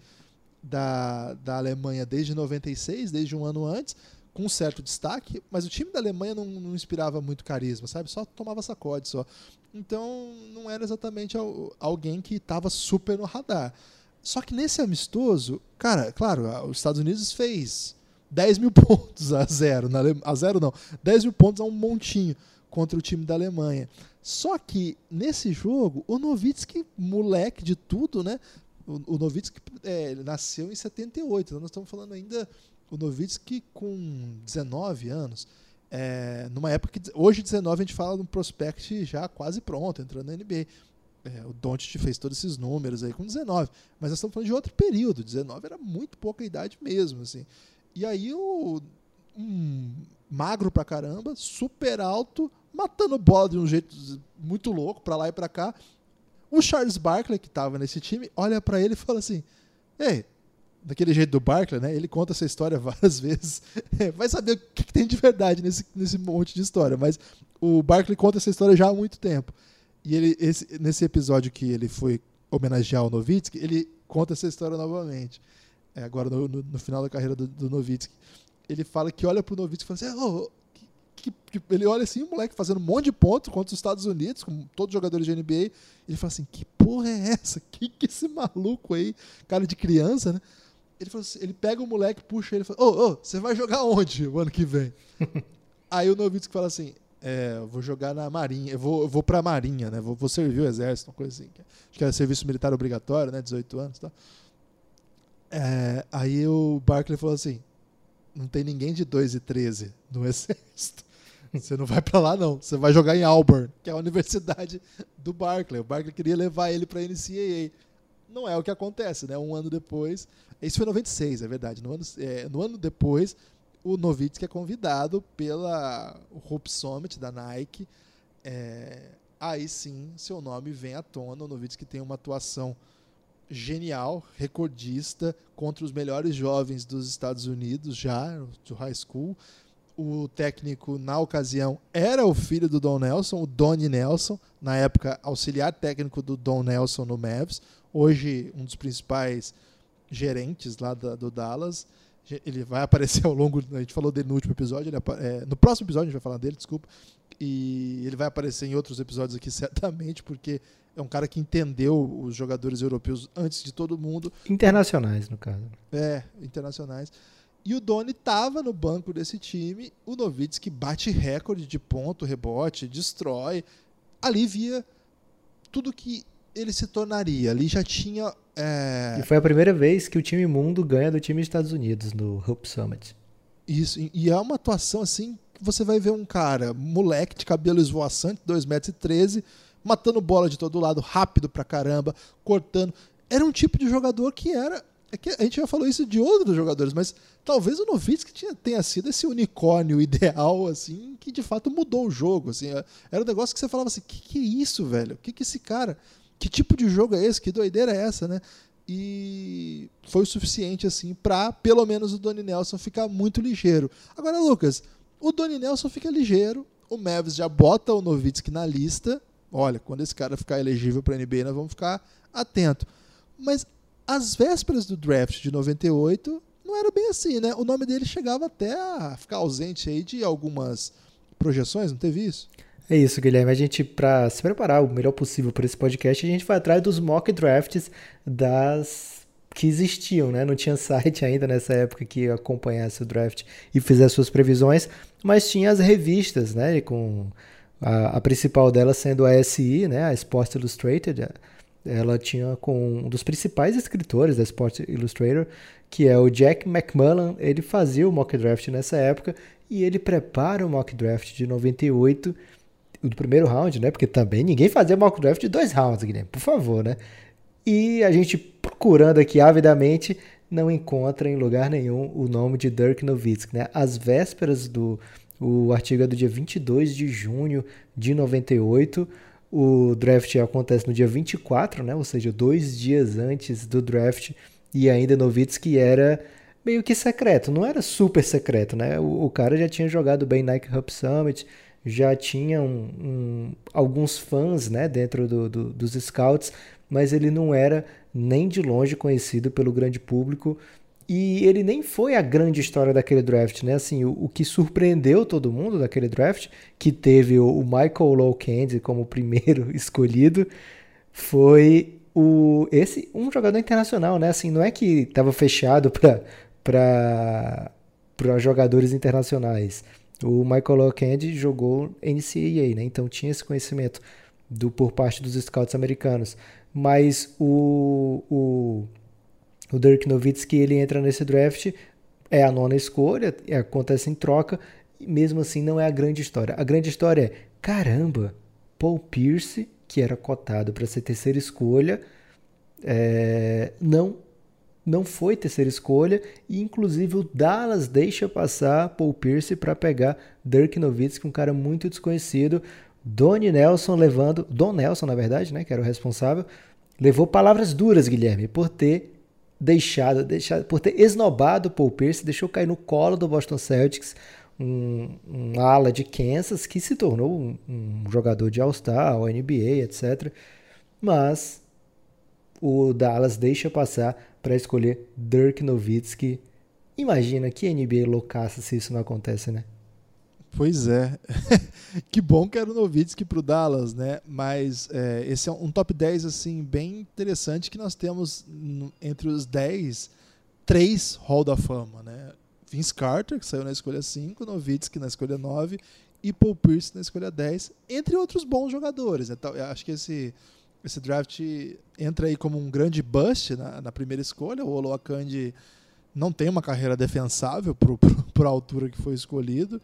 B: da, da Alemanha desde 96, desde um ano antes, com certo destaque, mas o time da Alemanha não, não inspirava muito carisma, sabe? Só tomava sacode só. Então não era exatamente al- alguém que estava super no radar. Só que nesse amistoso, cara, claro, os Estados Unidos fez 10 mil [laughs] pontos a zero. Na Ale- a zero não, 10 mil pontos a um montinho contra o time da Alemanha. Só que nesse jogo, o Novitsky, moleque de tudo, né? O, o Novitsky é, nasceu em 78, então nós estamos falando ainda o Novitsky com 19 anos. É, numa época que hoje 19 a gente fala de um prospect já quase pronto, entrando na NBA. É, o Doncic fez todos esses números aí com 19, mas nós estamos falando de outro período. 19 era muito pouca idade mesmo, assim. E aí o um magro pra caramba, super alto, matando bola de um jeito muito louco pra lá e pra cá. O Charles Barkley que tava nesse time olha pra ele e fala assim: "Ei, daquele jeito do Barkley, né? Ele conta essa história [laughs] várias vezes. Vai saber o que, que tem de verdade nesse, nesse monte de história. Mas o Barkley conta essa história já há muito tempo. E ele, esse, nesse episódio que ele foi homenagear o Novitsky, ele conta essa história novamente. É, agora, no, no- no final da carreira do, do. Ele fala que olha pro Novitsky e fala assim: "Ô, ô, que- que- que-" ele olha assim, o moleque fazendo um monte de pontos contra os Estados Unidos, como todos os jogadores de NBA. Ele fala assim: que porra é essa? [laughs] Que que esse maluco aí, cara de criança, né? Ele, assim, ele pega o moleque, puxa ele e fala: Ô, ô, você vai jogar onde o ano que vem? [laughs] Aí o Novitsky fala assim: É, eu vou jogar na Marinha, eu vou, eu vou pra Marinha, né? Vou, vou servir o exército, uma coisa assim. Acho que era serviço militar obrigatório, né? 18 anos e tal. É, aí o Barkley falou assim: Não tem ninguém de 2 e 13 no [laughs] exército. [laughs] Você não vai pra lá, não. Você vai jogar em Auburn, que é a universidade do Barkley. O Barkley queria levar ele pra NCAA. Não é o que acontece, né? Um ano depois. Isso foi em 96, é verdade. No ano, é, no ano depois, o Novitsky é convidado pela Hope Summit da Nike. É, aí sim, seu nome vem à tona. O Novitsky tem uma atuação genial, recordista, contra os melhores jovens dos Estados Unidos já, do high school. O técnico, na ocasião, era o filho do Don Nelson, o Donnie Nelson, na época auxiliar técnico do Don Nelson no Mavs, hoje um dos principais gerentes lá da- do Dallas. Ele vai [laughs] aparecer ao longo. A gente falou dele no último episódio. é, no próximo episódio a gente vai falar dele, desculpa. E ele vai aparecer em outros episódios aqui, [laughs] certamente, porque é um cara que entendeu os jogadores europeus antes de todo mundo.
H: Internacionais, no caso.
B: É, internacionais. E o Doni tava no banco desse time. O Novitsky bate recorde de ponto, rebote, destrói. Ali via tudo que ele se tornaria. Ali já tinha. é,
H: E foi a primeira vez que o time mundo ganha do time dos Estados Unidos no Hope Summit.
B: Isso, e- e é uma atuação assim que você vai ver um cara, moleque de cabelo esvoaçante, 2,13 metros, e 13, matando bola de todo lado, rápido pra caramba, cortando. Era um tipo de jogador que era. É que a gente já falou isso de outros jogadores, mas talvez o Novitsky tinha, tenha sido esse unicórnio [laughs] ideal, assim, que de fato mudou o jogo. Assim, é- era um negócio que você falava assim: que que é isso, velho? Que que esse cara. Que tipo de jogo é esse? Que doideira é essa, né? e foi o suficiente assim para pelo menos o Donnie Nelson ficar muito ligeiro. Agora, Lucas, o Donnie Nelson fica ligeiro, o Mavis já bota o Novitsky na lista. Olha, quando esse cara ficar elegível para NBA, nós vamos ficar atento. Mas às vésperas do draft de 98, não era bem assim, né? O nome dele chegava até a ficar ausente aí de algumas projeções, não teve isso?
H: É isso, Guilherme. A gente, para se preparar o melhor possível para esse podcast, a gente vai atrás dos mock drafts das que existiam, né? Não tinha [laughs] site ainda nessa época que acompanhasse o draft e fizesse suas previsões, mas tinha as revistas, né? Com a, a principal delas sendo a SI, né? A Sports Illustrated. Ela tinha com um dos principais escritores da Sports Illustrator, que é o Jack McMullen. Ele fazia o mock draft nessa época e ele prepara o mock draft de 98 do primeiro round, né? Porque também ninguém fazia mock draft de dois rounds, Guilherme, por favor, né? E a gente procurando aqui avidamente não encontra em lugar nenhum o nome de Dirk Nowitzki, né? Às vésperas do o artigo é do dia 22 de junho de 98. O draft acontece no dia 24, né? Ou seja, dois dias antes do draft. E ainda Nowitzki era meio que secreto. Não era super secreto, né? O, o cara já tinha jogado bem Nike Hub Summit, já tinha um, um, alguns fãs né, dentro do, do, dos scouts, mas ele não era nem de longe conhecido pelo grande público e ele nem foi a grande história daquele draft, né? Assim, o, o que surpreendeu todo mundo daquele draft, que teve o, o Michael Low Candy como primeiro [laughs] escolhido, foi o esse um jogador internacional, né? Assim, não é que estava fechado para para jogadores internacionais. O Michael O'Candy jogou NCAA, né? Então tinha esse conhecimento do, por parte dos scouts americanos. Mas o, o, o Dirk Nowitzki, ele entra nesse draft, é a nona escolha, é, acontece em troca, e mesmo assim não é a grande história. A grande história é, caramba, Paul Pierce, que era cotado para ser terceira escolha, é, não não foi terceira escolha e inclusive o Dallas deixa passar Paul Pierce para pegar Dirk Nowitzki, um cara muito desconhecido. Donnie Nelson levando, Don Nelson na verdade, né, que era o responsável, levou palavras duras, Guilherme, por ter deixado, deixado por ter esnobado Paul Pierce, deixou cair no colo do Boston Celtics, um, um ala de Kansas que se tornou um, um jogador de All-Star, NBA, etc. Mas o Dallas deixa passar para escolher Dirk Nowitzki. Imagina que NBA loucaça se isso não acontece, né?
B: Pois é. [laughs] que bom que era o Nowitzki pro Dallas, né? Mas é, esse é um top 10 assim bem interessante que nós temos entre os 10 três Hall da Fama, né? Vince Carter, que saiu na escolha 5, Nowitzki na escolha 9 e Paul Pierce na escolha 10, entre outros bons jogadores. Então, acho que esse esse draft entra aí como um grande bust na, na primeira escolha. O Oloakandi não tem uma carreira defensável para [laughs] a altura que foi escolhido.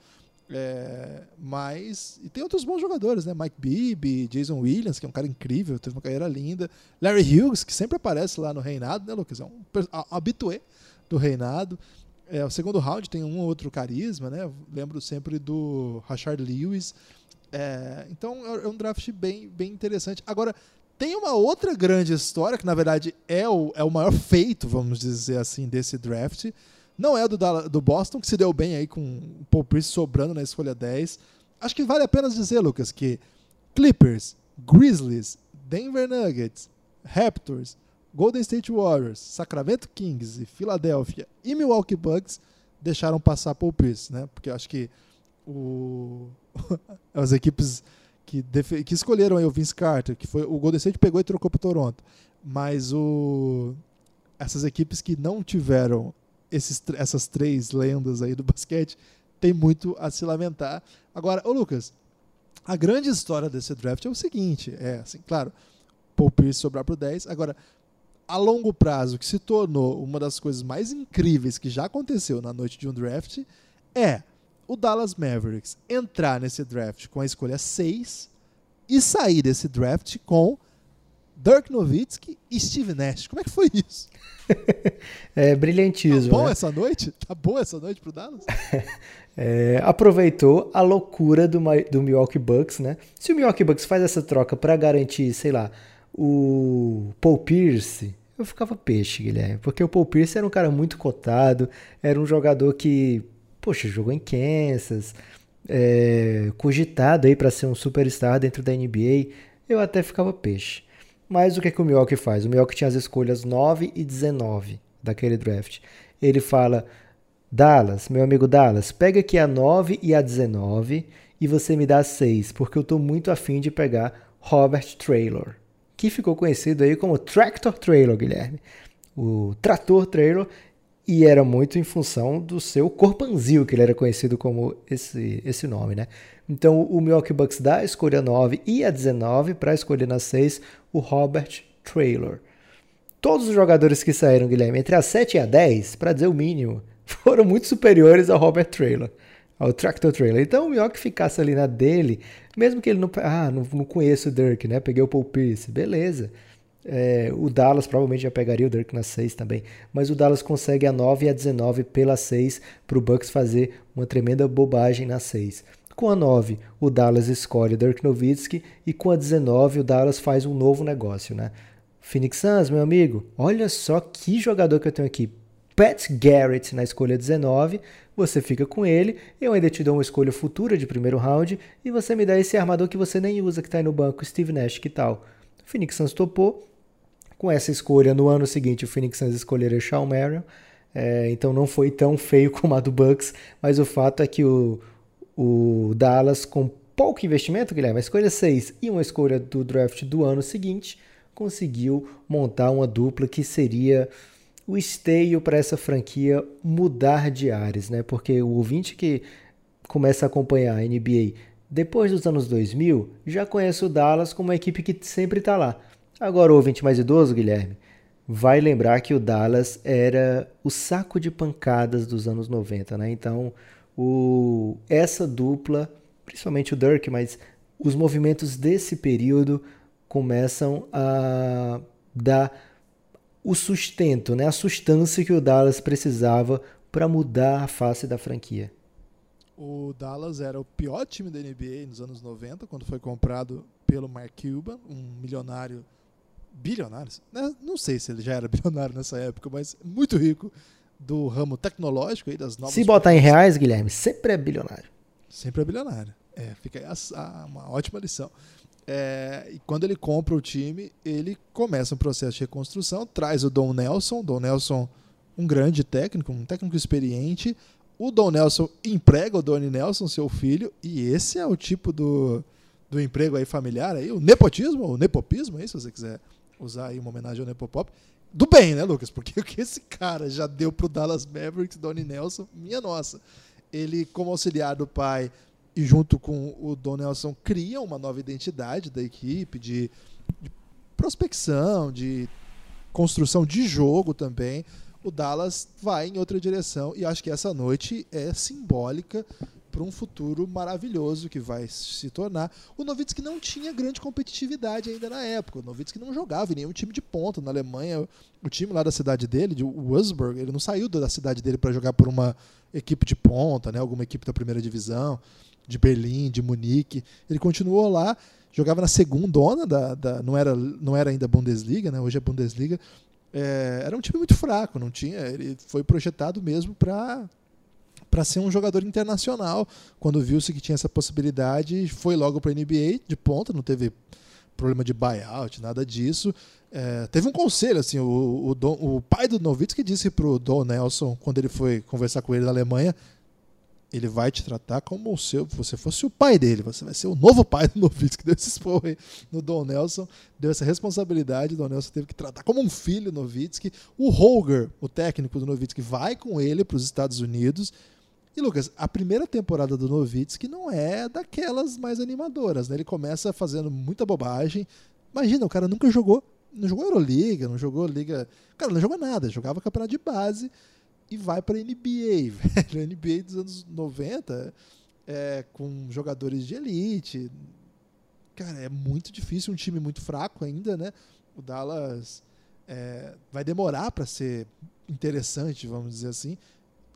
B: É, mas. E tem outros bons jogadores, né? Mike Bibby, Jason Williams, que é um cara incrível, teve uma carreira linda. Larry Hughes, que sempre aparece lá no Reinado, né, Lucas? É um habitué do Reinado. É, o segundo round tem um ou outro carisma, né? Lembro sempre do Rashard Lewis. É, então é um draft bem, bem interessante. Agora, tem uma outra grande história, que na verdade é o, é o maior feito, vamos dizer assim, desse draft. Não é do, do Boston, que se deu bem aí com o Paul Pierce sobrando na escolha 10. Acho que vale a pena dizer, Lucas, que Clippers, Grizzlies, Denver Nuggets, Raptors, Golden State Warriors, Sacramento Kings e Philadelphia e Milwaukee Bucks deixaram passar Paul Pierce, né? Porque acho que o... [laughs] as equipes que, que escolheram o Vince Carter, que foi o Golden State pegou e trocou para Toronto. Mas o essas equipes que não tiveram esses, essas três lendas aí do basquete tem muito a se lamentar. Agora, ô Lucas, a grande história desse draft é o seguinte, é assim, claro, Paul Pierce sobrar pro 10. Agora, a longo prazo, que se tornou uma das coisas mais incríveis que já aconteceu na noite de um draft, é o Dallas Mavericks entrar nesse draft com a escolha 6 e sair desse draft com Dirk Nowitzki e Steve Nash. Como é que foi isso? [laughs]
H: é brilhantismo.
B: Tá bom
H: né?
B: essa noite? Tá bom essa noite pro Dallas? [laughs]
H: é, aproveitou a loucura do, do Milwaukee Bucks, né? Se o Milwaukee Bucks faz essa troca para garantir, sei lá, o Paul Pierce, eu ficava peixe, Guilherme, porque o Paul Pierce era um cara muito cotado, era um jogador que, poxa, jogou em Kansas, é, cogitado aí para ser um superstar dentro da NBA, eu até ficava peixe. Mas o que, é que o Milwaukee faz? O Milwaukee tinha as escolhas 9 e 19 daquele draft. Ele fala: Dallas, meu amigo Dallas, pega aqui a 9 e a 19 e você me dá a 6, porque eu estou muito afim de pegar Robert Traylor, que ficou conhecido aí como Tractor Traylor, Guilherme. O Trator Traylor e era muito em função do seu corpanzil, que ele era conhecido como esse, esse nome, né? Então o Milwaukee Bucks dá a escolha 9 e a 19 para escolher na 6 o Robert Traylor. Todos os jogadores que saíram, Guilherme, entre a 7 e a 10, para dizer o mínimo, [laughs] foram muito superiores ao Robert Traylor, ao Tractor Traylor. Então o Milwaukee ficasse ali na dele, mesmo que ele não... Ah, não, não conheço o Dirk, né? Peguei o Paul Pierce, beleza. É, o Dallas provavelmente já pegaria o Dirk na 6 também, mas o Dallas consegue a 9 e a 19 pela 6 para o Bucks fazer uma tremenda bobagem na 6. Com a 9, o Dallas escolhe o Dirk Nowitzki e com a 19 o Dallas faz um novo negócio, né? Phoenix Suns, meu amigo, olha só que jogador que eu tenho aqui. Pat Garrett na escolha 19, você fica com ele, eu ainda te dou uma escolha futura de primeiro round e você me dá esse armador que você nem usa que está aí no banco, Steve Nash, que tal? Phoenix Suns topou, com essa escolha, no ano seguinte, o Phoenix Suns escolheria Shawn Marion. É, então não foi tão feio [laughs] como a do Bucks, mas o fato é que o, o Dallas, com pouco investimento, Guilherme, a escolha 6 e uma escolha do draft do ano seguinte, conseguiu montar uma dupla que seria o esteio para essa franquia mudar de ares, né? Porque o ouvinte que começa a acompanhar a NBA depois dos anos 2000 já conhece o Dallas como uma equipe que sempre está lá. Agora, o ouvinte mais idoso, Guilherme, vai lembrar que o Dallas era o saco de pancadas dos anos 90, né? Então, o, essa dupla, principalmente o Dirk, mas os movimentos desse período começam a dar o sustento, né? a sustância que o Dallas precisava para mudar a face da franquia.
B: O Dallas era o pior time da NBA nos anos 90, quando foi comprado pelo Mark Cuban, um milionário bilionários, né? não sei se ele já era [laughs] bilionário nessa época, mas muito rico do ramo tecnológico aí das novas.
H: Se botar em reais, Guilherme, sempre é bilionário.
B: Sempre é bilionário. É, fica aí a, a, uma ótima lição. É, e quando ele compra o time, ele começa um processo de reconstrução, traz o Don Nelson, Don Nelson, um grande técnico, um técnico experiente. O Don Nelson emprega o Donnie Nelson, seu filho, e esse é o tipo do, do emprego aí familiar aí, o nepotismo, o nepopismo aí, se você quiser usar aí uma homenagem ao Nepopop, do bem, né, Lucas? Porque o que esse cara já deu pro Dallas Mavericks, Donnie Nelson, minha nossa. Ele, como auxiliar do pai e junto com o Don Nelson, cria uma nova identidade da equipe, de, de prospecção, de construção de jogo também. O Dallas vai em outra direção e acho que essa noite é simbólica para um futuro maravilhoso que vai se tornar. O Nowitzki não tinha grande competitividade ainda na época. O Nowitzki não jogava em nenhum time de ponta. Na Alemanha, o time lá da cidade dele, de Wolfsburg, ele não saiu da cidade dele para jogar por uma equipe de ponta, né? alguma equipe da primeira divisão, de Berlim, de Munique. Ele continuou lá, jogava na segunda da, da não, era, não era ainda Bundesliga, né? hoje é Bundesliga. É, era um time muito fraco, não tinha. Ele foi projetado mesmo para para ser um jogador internacional. Quando viu-se que tinha essa possibilidade, foi logo para a NBA de ponta, não teve problema de buyout, nada disso. É, teve um conselho, assim, o, o, Don, o pai do Nowitzki disse para o Don Nelson, quando ele foi conversar com ele na Alemanha, ele vai te tratar como se você fosse o pai dele, você vai ser o novo pai do Nowitzki. [laughs] Deu esse expor no Don Nelson, deu essa responsabilidade, o Don Nelson teve que tratar como um filho Nowitzki. O Holger, o técnico do Nowitzki, vai com ele para os Estados Unidos, e Lucas, a primeira temporada do Novitsky não é daquelas mais animadoras, né? Ele começa fazendo muita bobagem. Imagina, o cara nunca jogou, não jogou Euroliga, não jogou Liga. Cara, não jogou nada, jogava campeonato de base e vai para NBA, [laughs] velho. NBA dos anos 90, é, com jogadores de elite. Cara, é muito difícil, um time muito fraco ainda, né? O Dallas é, vai demorar para ser interessante, vamos dizer assim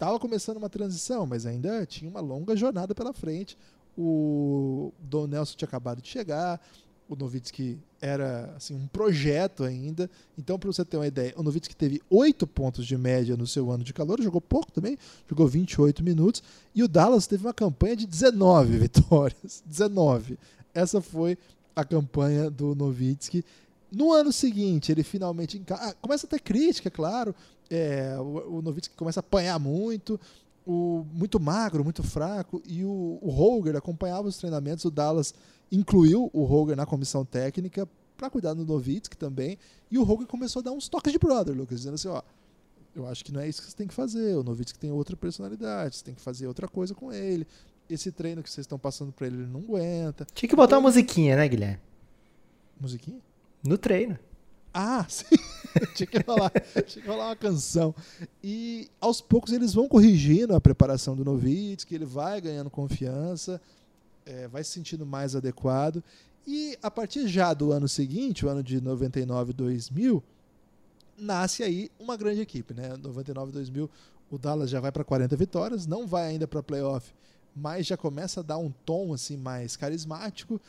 B: estava começando uma transição, mas ainda tinha uma longa jornada pela frente. O Don Nelson tinha acabado de chegar, o Nowitzki era assim, um projeto ainda. Então, para você ter uma ideia, o Nowitzki teve 8 pontos de média no seu ano de calor, jogou pouco também, jogou 28 minutos, e o Dallas teve uma campanha de 19 [laughs] vitórias. 19. Essa foi a campanha do Nowitzki. No ano seguinte, ele finalmente enca... ah, começa a ter crítica, claro. É, o, o Nowitzki começa a apanhar muito, o, muito magro, muito fraco, e o, o Holger acompanhava os treinamentos. O Dallas incluiu o Holger na comissão técnica para cuidar do Nowitzki também. E o Holger começou a dar uns toques de brother, Lucas, dizendo assim: ó, eu acho que não é isso que você tem que fazer. O Nowitzki tem outra personalidade, você tem que fazer outra coisa com ele. Esse treino que vocês estão passando para ele, ele não aguenta.
H: Tinha que botar uma musiquinha, né, Guilherme?
B: Musiquinha?
H: No treino.
B: Ah, [laughs] sim. tinha, que rolar, tinha que rolar uma canção. E aos poucos eles vão corrigindo a preparação do Nowitzki, ele vai ganhando confiança, é, vai se sentindo mais adequado. E a partir já do ano seguinte, o ano de 99 2000, nasce aí uma grande equipe, né? 99 2000, o Dallas já vai para 40 vitórias, não vai ainda para playoff, mas já começa a dar um tom assim mais carismático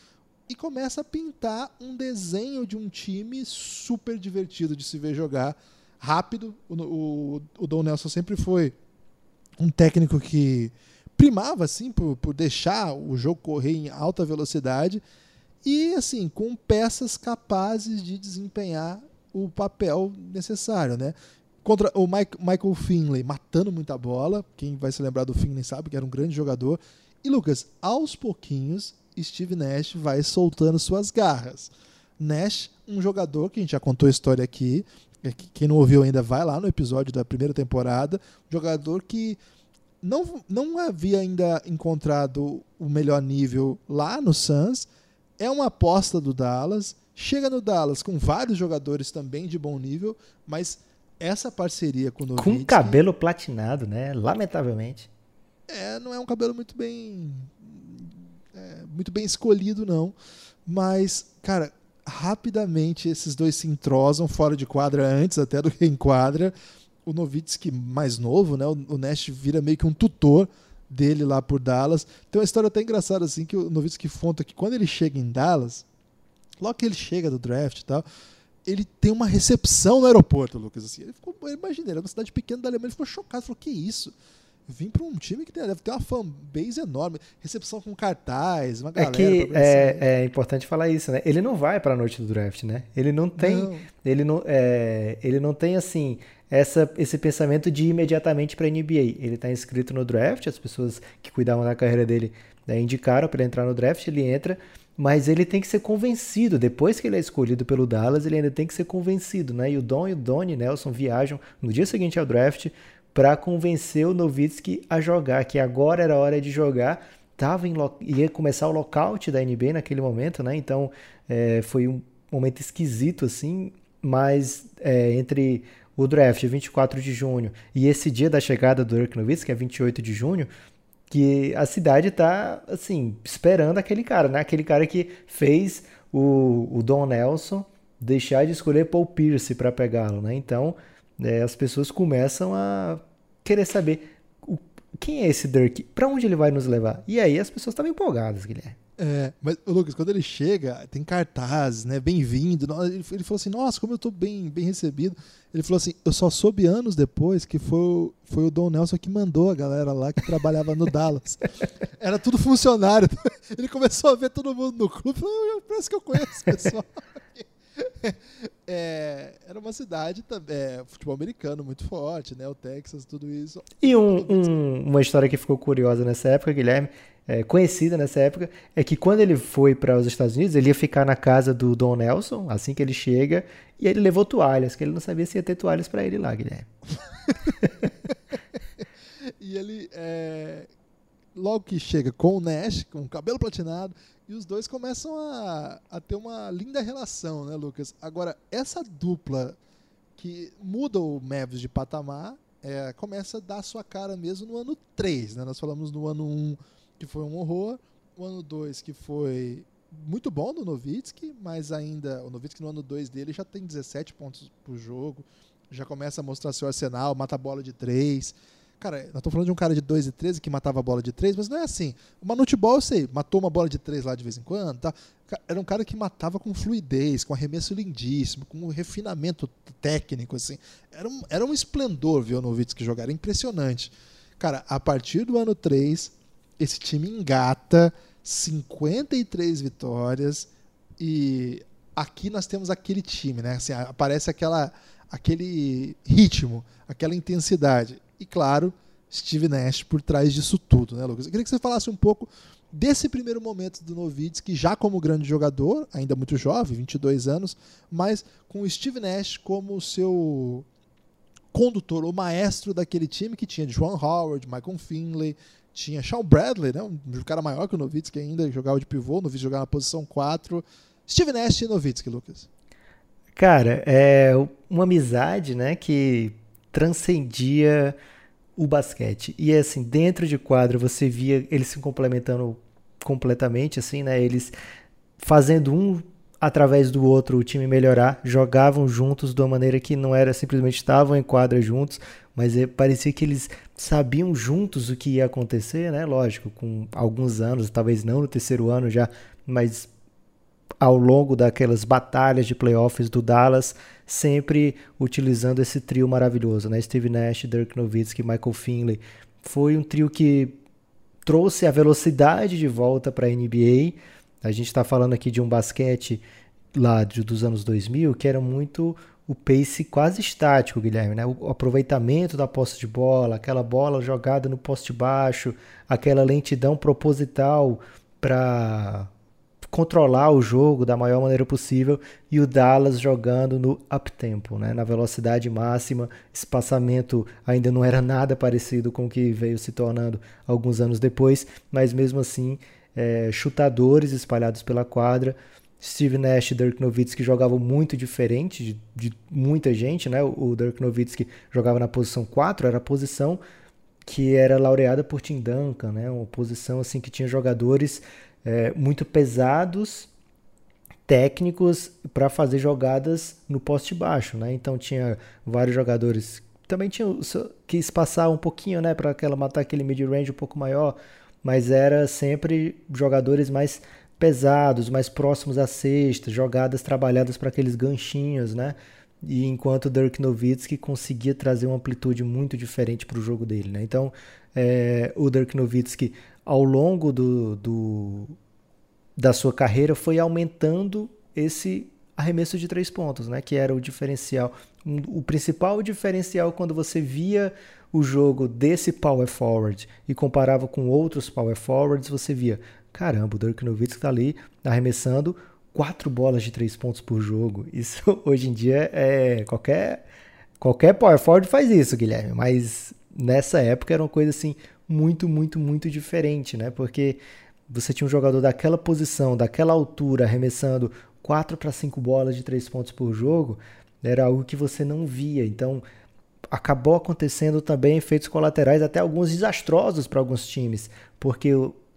B: e começa a pintar um desenho de um time super divertido de se ver jogar, rápido. O, o, o Don Nelson sempre foi um técnico que primava assim por, por deixar o jogo correr em alta velocidade e assim com peças capazes de desempenhar o papel necessário, né? Contra o Mike, Michael Finley matando muita bola, quem vai se lembrar do Finley sabe que era um grande jogador. E Lucas, aos pouquinhos, Steve Nash vai soltando suas garras. Nash, um jogador que a gente já contou a história aqui, é quem não ouviu ainda vai lá no episódio da primeira temporada, jogador que não, não havia ainda encontrado o melhor nível lá no Suns, é uma aposta do Dallas, chega no Dallas com vários jogadores também de bom nível, mas essa parceria com o Nowitzki...
H: Com cabelo platinado, né? Lamentavelmente.
B: É, não é um cabelo muito bem... É, muito bem escolhido, não. Mas, cara, rapidamente esses dois se entrosam fora de quadra antes até do que em quadra o Novitsky mais novo, né? O Nash vira meio que um tutor dele lá por Dallas. Tem uma história até engraçada assim que o Novitsky conta que quando ele chega em Dallas, logo que ele chega do draft e tal, ele tem uma recepção no aeroporto, Lucas. Assim. Ele ficou, imagina, era uma cidade pequena da Alemanha, ele ficou chocado, falou: "Que isso?" Vim para um time que deve ter uma fanbase enorme, recepção com cartaz, uma galera.
H: É que é, é, importante falar isso, né? Ele não vai para a noite do draft, né? Ele não tem, não. ele não, é, ele não tem assim essa, esse pensamento de ir imediatamente para a NBA. Ele está inscrito no draft, as pessoas que cuidavam da carreira dele né, indicaram para entrar no draft, ele entra, mas ele tem que ser convencido. Depois que ele é escolhido pelo Dallas, ele ainda tem que ser convencido. Né? E o Don e o Donnie Nelson viajam no dia seguinte ao draft para convencer o Nowitzki a jogar, que agora era hora de jogar. Tava em ia começar o lockout da NBA naquele momento, né? Então é, foi um momento esquisito assim, mas é, entre o draft, 24 de junho, e esse dia da chegada do Dirk Nowitzki, que é 28 de junho, que a cidade está assim, esperando aquele cara, né? Aquele cara que fez o, o Don Nelson deixar de escolher Paul Pierce para pegá-lo, né? Então, é, as pessoas começam a querer saber o, quem é esse Dirk, para onde ele vai nos levar. E aí as pessoas estavam empolgadas, Guilherme.
B: É, mas, Lucas, quando ele chega, tem cartazes, né? Bem-vindo. Ele, ele falou assim: Nossa, como eu tô bem, bem recebido. Ele falou assim: Eu só soube anos depois que foi, foi o Dom Nelson que mandou a galera lá que trabalhava no Dallas. [laughs] Era tudo funcionário. [laughs] Ele começou a ver todo mundo no clube. Falou: Parece que eu conheço pessoal. [laughs] [laughs] é, era uma cidade é, futebol americano muito forte, né? O Texas, tudo isso.
H: E um, um, uma história que ficou curiosa nessa época, Guilherme, é, conhecida nessa época, é que quando ele foi para os Estados Unidos, ele ia ficar na casa do Don Nelson, assim que ele chega, e ele levou toalhas, que ele não sabia se ia ter toalhas para ele lá, Guilherme. [laughs]
B: e ele, é, logo que chega com o Nash, com o cabelo platinado, e os dois começam a, a ter uma linda relação, né, Lucas? Agora, essa dupla que muda o Mavis de patamar é, começa a dar sua cara mesmo no ano 3, né? Nós falamos no ano 1 que foi um horror, o ano 2 que foi muito bom do Novitsky, mas ainda o Novitsky no ano 2 dele já tem 17 pontos por jogo, já começa a mostrar seu arsenal, mata a bola de 3. Cara, nós estamos falando de um cara de 2 e 13 que matava a bola de 3, mas não é assim. O Manutebol, eu sei, matou uma bola de 3 lá de vez em quando. Tá? Era um cara que matava com fluidez, com arremesso lindíssimo, com um refinamento técnico. assim. Era um, era um esplendor ver o Novitsky jogar, era impressionante. Cara, a partir do ano 3, esse time engata 53 vitórias e aqui nós temos aquele time, né? Assim, aparece aquela, aquele ritmo, aquela intensidade e, claro, Steve Nash por trás disso tudo, né, Lucas? Eu queria que você falasse um pouco desse primeiro momento do Novitsky, já como grande jogador, ainda muito jovem, 22 anos, mas com o Steve Nash como seu condutor, o maestro daquele time que tinha Joan Howard, Michael Finley, tinha Sean Bradley, né, um cara maior que o Novitsky ainda, jogava de pivô, o jogava na posição 4. Steve Nash e Novitsky, Lucas.
H: Cara, é uma amizade, né, que transcendia o basquete. E assim, dentro de quadro você via eles se complementando completamente, assim, né? Eles fazendo um através do outro o time melhorar, jogavam juntos de uma maneira que não era simplesmente estavam em quadra juntos, mas é, parecia que eles sabiam juntos o que ia acontecer, né? Lógico, com alguns anos, talvez não no terceiro ano já, mas ao longo daquelas batalhas de playoffs do Dallas, sempre utilizando esse trio maravilhoso, né? Steve Nash, Dirk Nowitzki, Michael Finley. Foi um trio que trouxe a velocidade de volta para a NBA. A gente está falando aqui de um basquete lá dos anos 2000 que era muito o pace quase estático, Guilherme, né? O aproveitamento da posse de bola, aquela bola jogada no poste baixo, aquela lentidão proposital para controlar o jogo da maior maneira possível e o Dallas jogando no uptempo, né, na velocidade máxima. Espaçamento ainda não era nada parecido com o que veio se tornando alguns anos depois, mas mesmo assim, é, chutadores espalhados pela quadra. Steve Nash e Dirk Nowitzki jogavam muito diferente de, de muita gente, né? O Dirk Nowitzki jogava na posição 4, era a posição que era laureada por Tim Duncan, né? Uma posição assim que tinha jogadores é, muito pesados, técnicos para fazer jogadas no poste baixo, né? Então tinha vários jogadores também tinha quis passar um pouquinho, né, para aquela matar aquele mid range um pouco maior, mas era sempre jogadores mais pesados, mais próximos à cesta, jogadas trabalhadas para aqueles ganchinhos, né? E enquanto Dirk Nowitzki conseguia trazer uma amplitude muito diferente para o jogo dele, né? Então, é, o Dirk Nowitzki ao longo do, do, da sua carreira foi aumentando esse arremesso de três pontos, né? Que era o diferencial, o principal diferencial quando você via o jogo desse power forward e comparava com outros power forwards, você via, caramba, o Dirk Nowitzki está ali arremessando quatro bolas de três pontos por jogo. [laughs] Isso hoje em dia é qualquer qualquer power forward faz isso, Guilherme. Mas nessa época era uma coisa assim muito, muito, muito diferente, né? Porque você tinha um jogador daquela posição, daquela altura, arremessando 4 para 5 bolas de 3 pontos por jogo, era algo que você não via. Então, acabou acontecendo também efeitos colaterais, até alguns desastrosos para alguns times, porque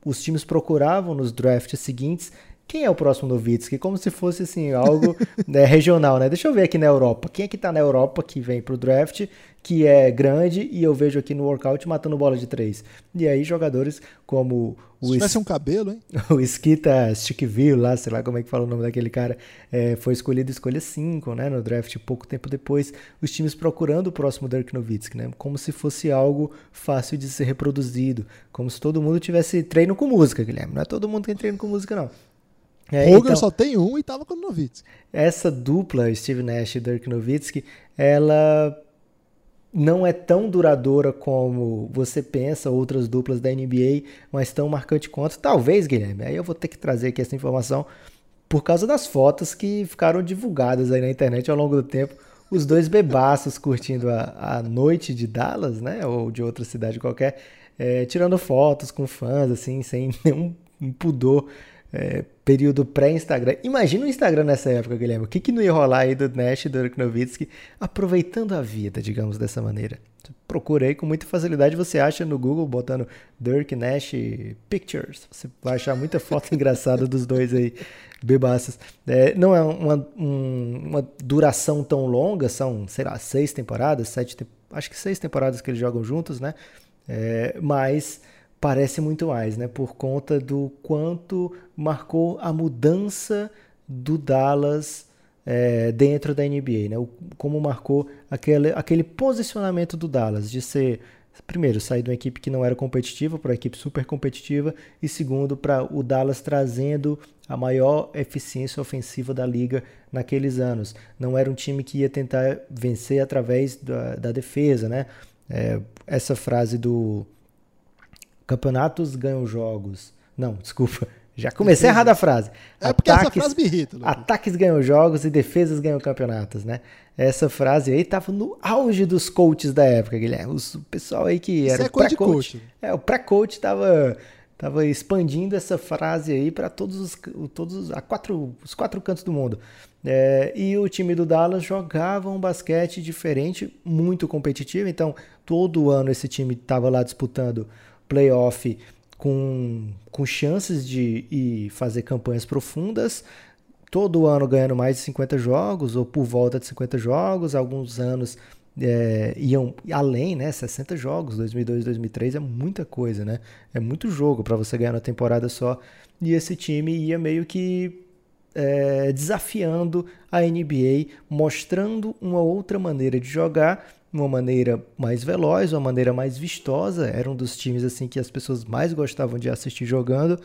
H: os times procuravam nos drafts seguintes quem é o próximo Novitsky? Como se fosse assim, algo [laughs] né, regional, né? Deixa eu ver aqui na Europa. Quem é que tá na Europa que vem pro draft, que é grande e eu vejo aqui no workout matando bola de três? E aí jogadores como
B: o... Se tivesse um cabelo, hein? [laughs]
H: O Skita Stickville lá, sei lá como é que fala o nome daquele cara, é, foi escolhido escolha 5, né? No draft pouco tempo depois. Os times procurando o próximo Dirk Nowitzki, né? Como se fosse algo fácil de ser reproduzido. Como se todo mundo tivesse treino com música, Guilherme. Não é todo mundo que tem treino com música, não.
B: É, Hogan então, só tem um e tava com o Nowitzki.
H: Essa dupla, Steve Nash e Dirk Nowitzki, ela não é tão duradoura como você pensa, outras duplas da NBA, mas tão marcante quanto. Talvez, Guilherme, aí eu vou ter que trazer aqui essa informação por causa das fotos que ficaram divulgadas aí na internet ao longo do tempo. Os dois bebaços curtindo a, a noite de Dallas, né? Ou de outra cidade qualquer, é, tirando fotos com fãs, assim, sem [laughs] nenhum pudor é, período pré-Instagram. Imagina o Instagram nessa época, Guilherme. O que, que não ia rolar aí do Nash e do Nowitzki aproveitando a vida, digamos dessa maneira. procura aí com muita facilidade, você acha no Google botando Dirk Nash Pictures. Você vai achar muita foto [laughs] engraçada dos dois aí, bebaças. É, não é uma, um, uma duração tão longa, são, sei lá, seis temporadas, sete, acho que seis temporadas que eles jogam juntos, né? É, mas parece muito mais, né? Por conta do quanto marcou a mudança do Dallas é, dentro da NBA, né? O, como marcou aquele, aquele posicionamento do Dallas de ser primeiro sair de uma equipe que não era competitiva para uma equipe super competitiva e segundo para o Dallas trazendo a maior eficiência ofensiva da liga naqueles anos. Não era um time que ia tentar vencer através da, da defesa, né? É, essa frase do campeonatos ganham jogos. Não, desculpa. [laughs] Já comecei errado a frase.
B: É porque ataques, essa frase me irrita.
H: Lucas. Ataques ganham jogos e defesas ganham campeonatos, né? Essa frase aí tava no auge dos coaches da época, Guilherme. O pessoal aí que era
B: Isso é pré-coach.
H: É, o pré-coach tava, tava expandindo essa frase aí para todos os, todos a quatro, os quatro cantos do mundo. É, e o time do Dallas jogava um basquete diferente, muito competitivo. Então, todo ano esse time estava lá disputando playoff com, com chances de ir fazer campanhas profundas, todo ano ganhando mais de 50 jogos, ou por volta de 50 jogos, alguns anos é, iam além, né? 60 jogos, 2002, 2003 é muita coisa, né? É muito jogo para você ganhar na temporada só. E esse time ia meio que é, desafiando a NBA, mostrando uma outra maneira de jogar uma maneira mais veloz, uma maneira mais vistosa. Era um dos times assim que as pessoas mais gostavam de assistir jogando.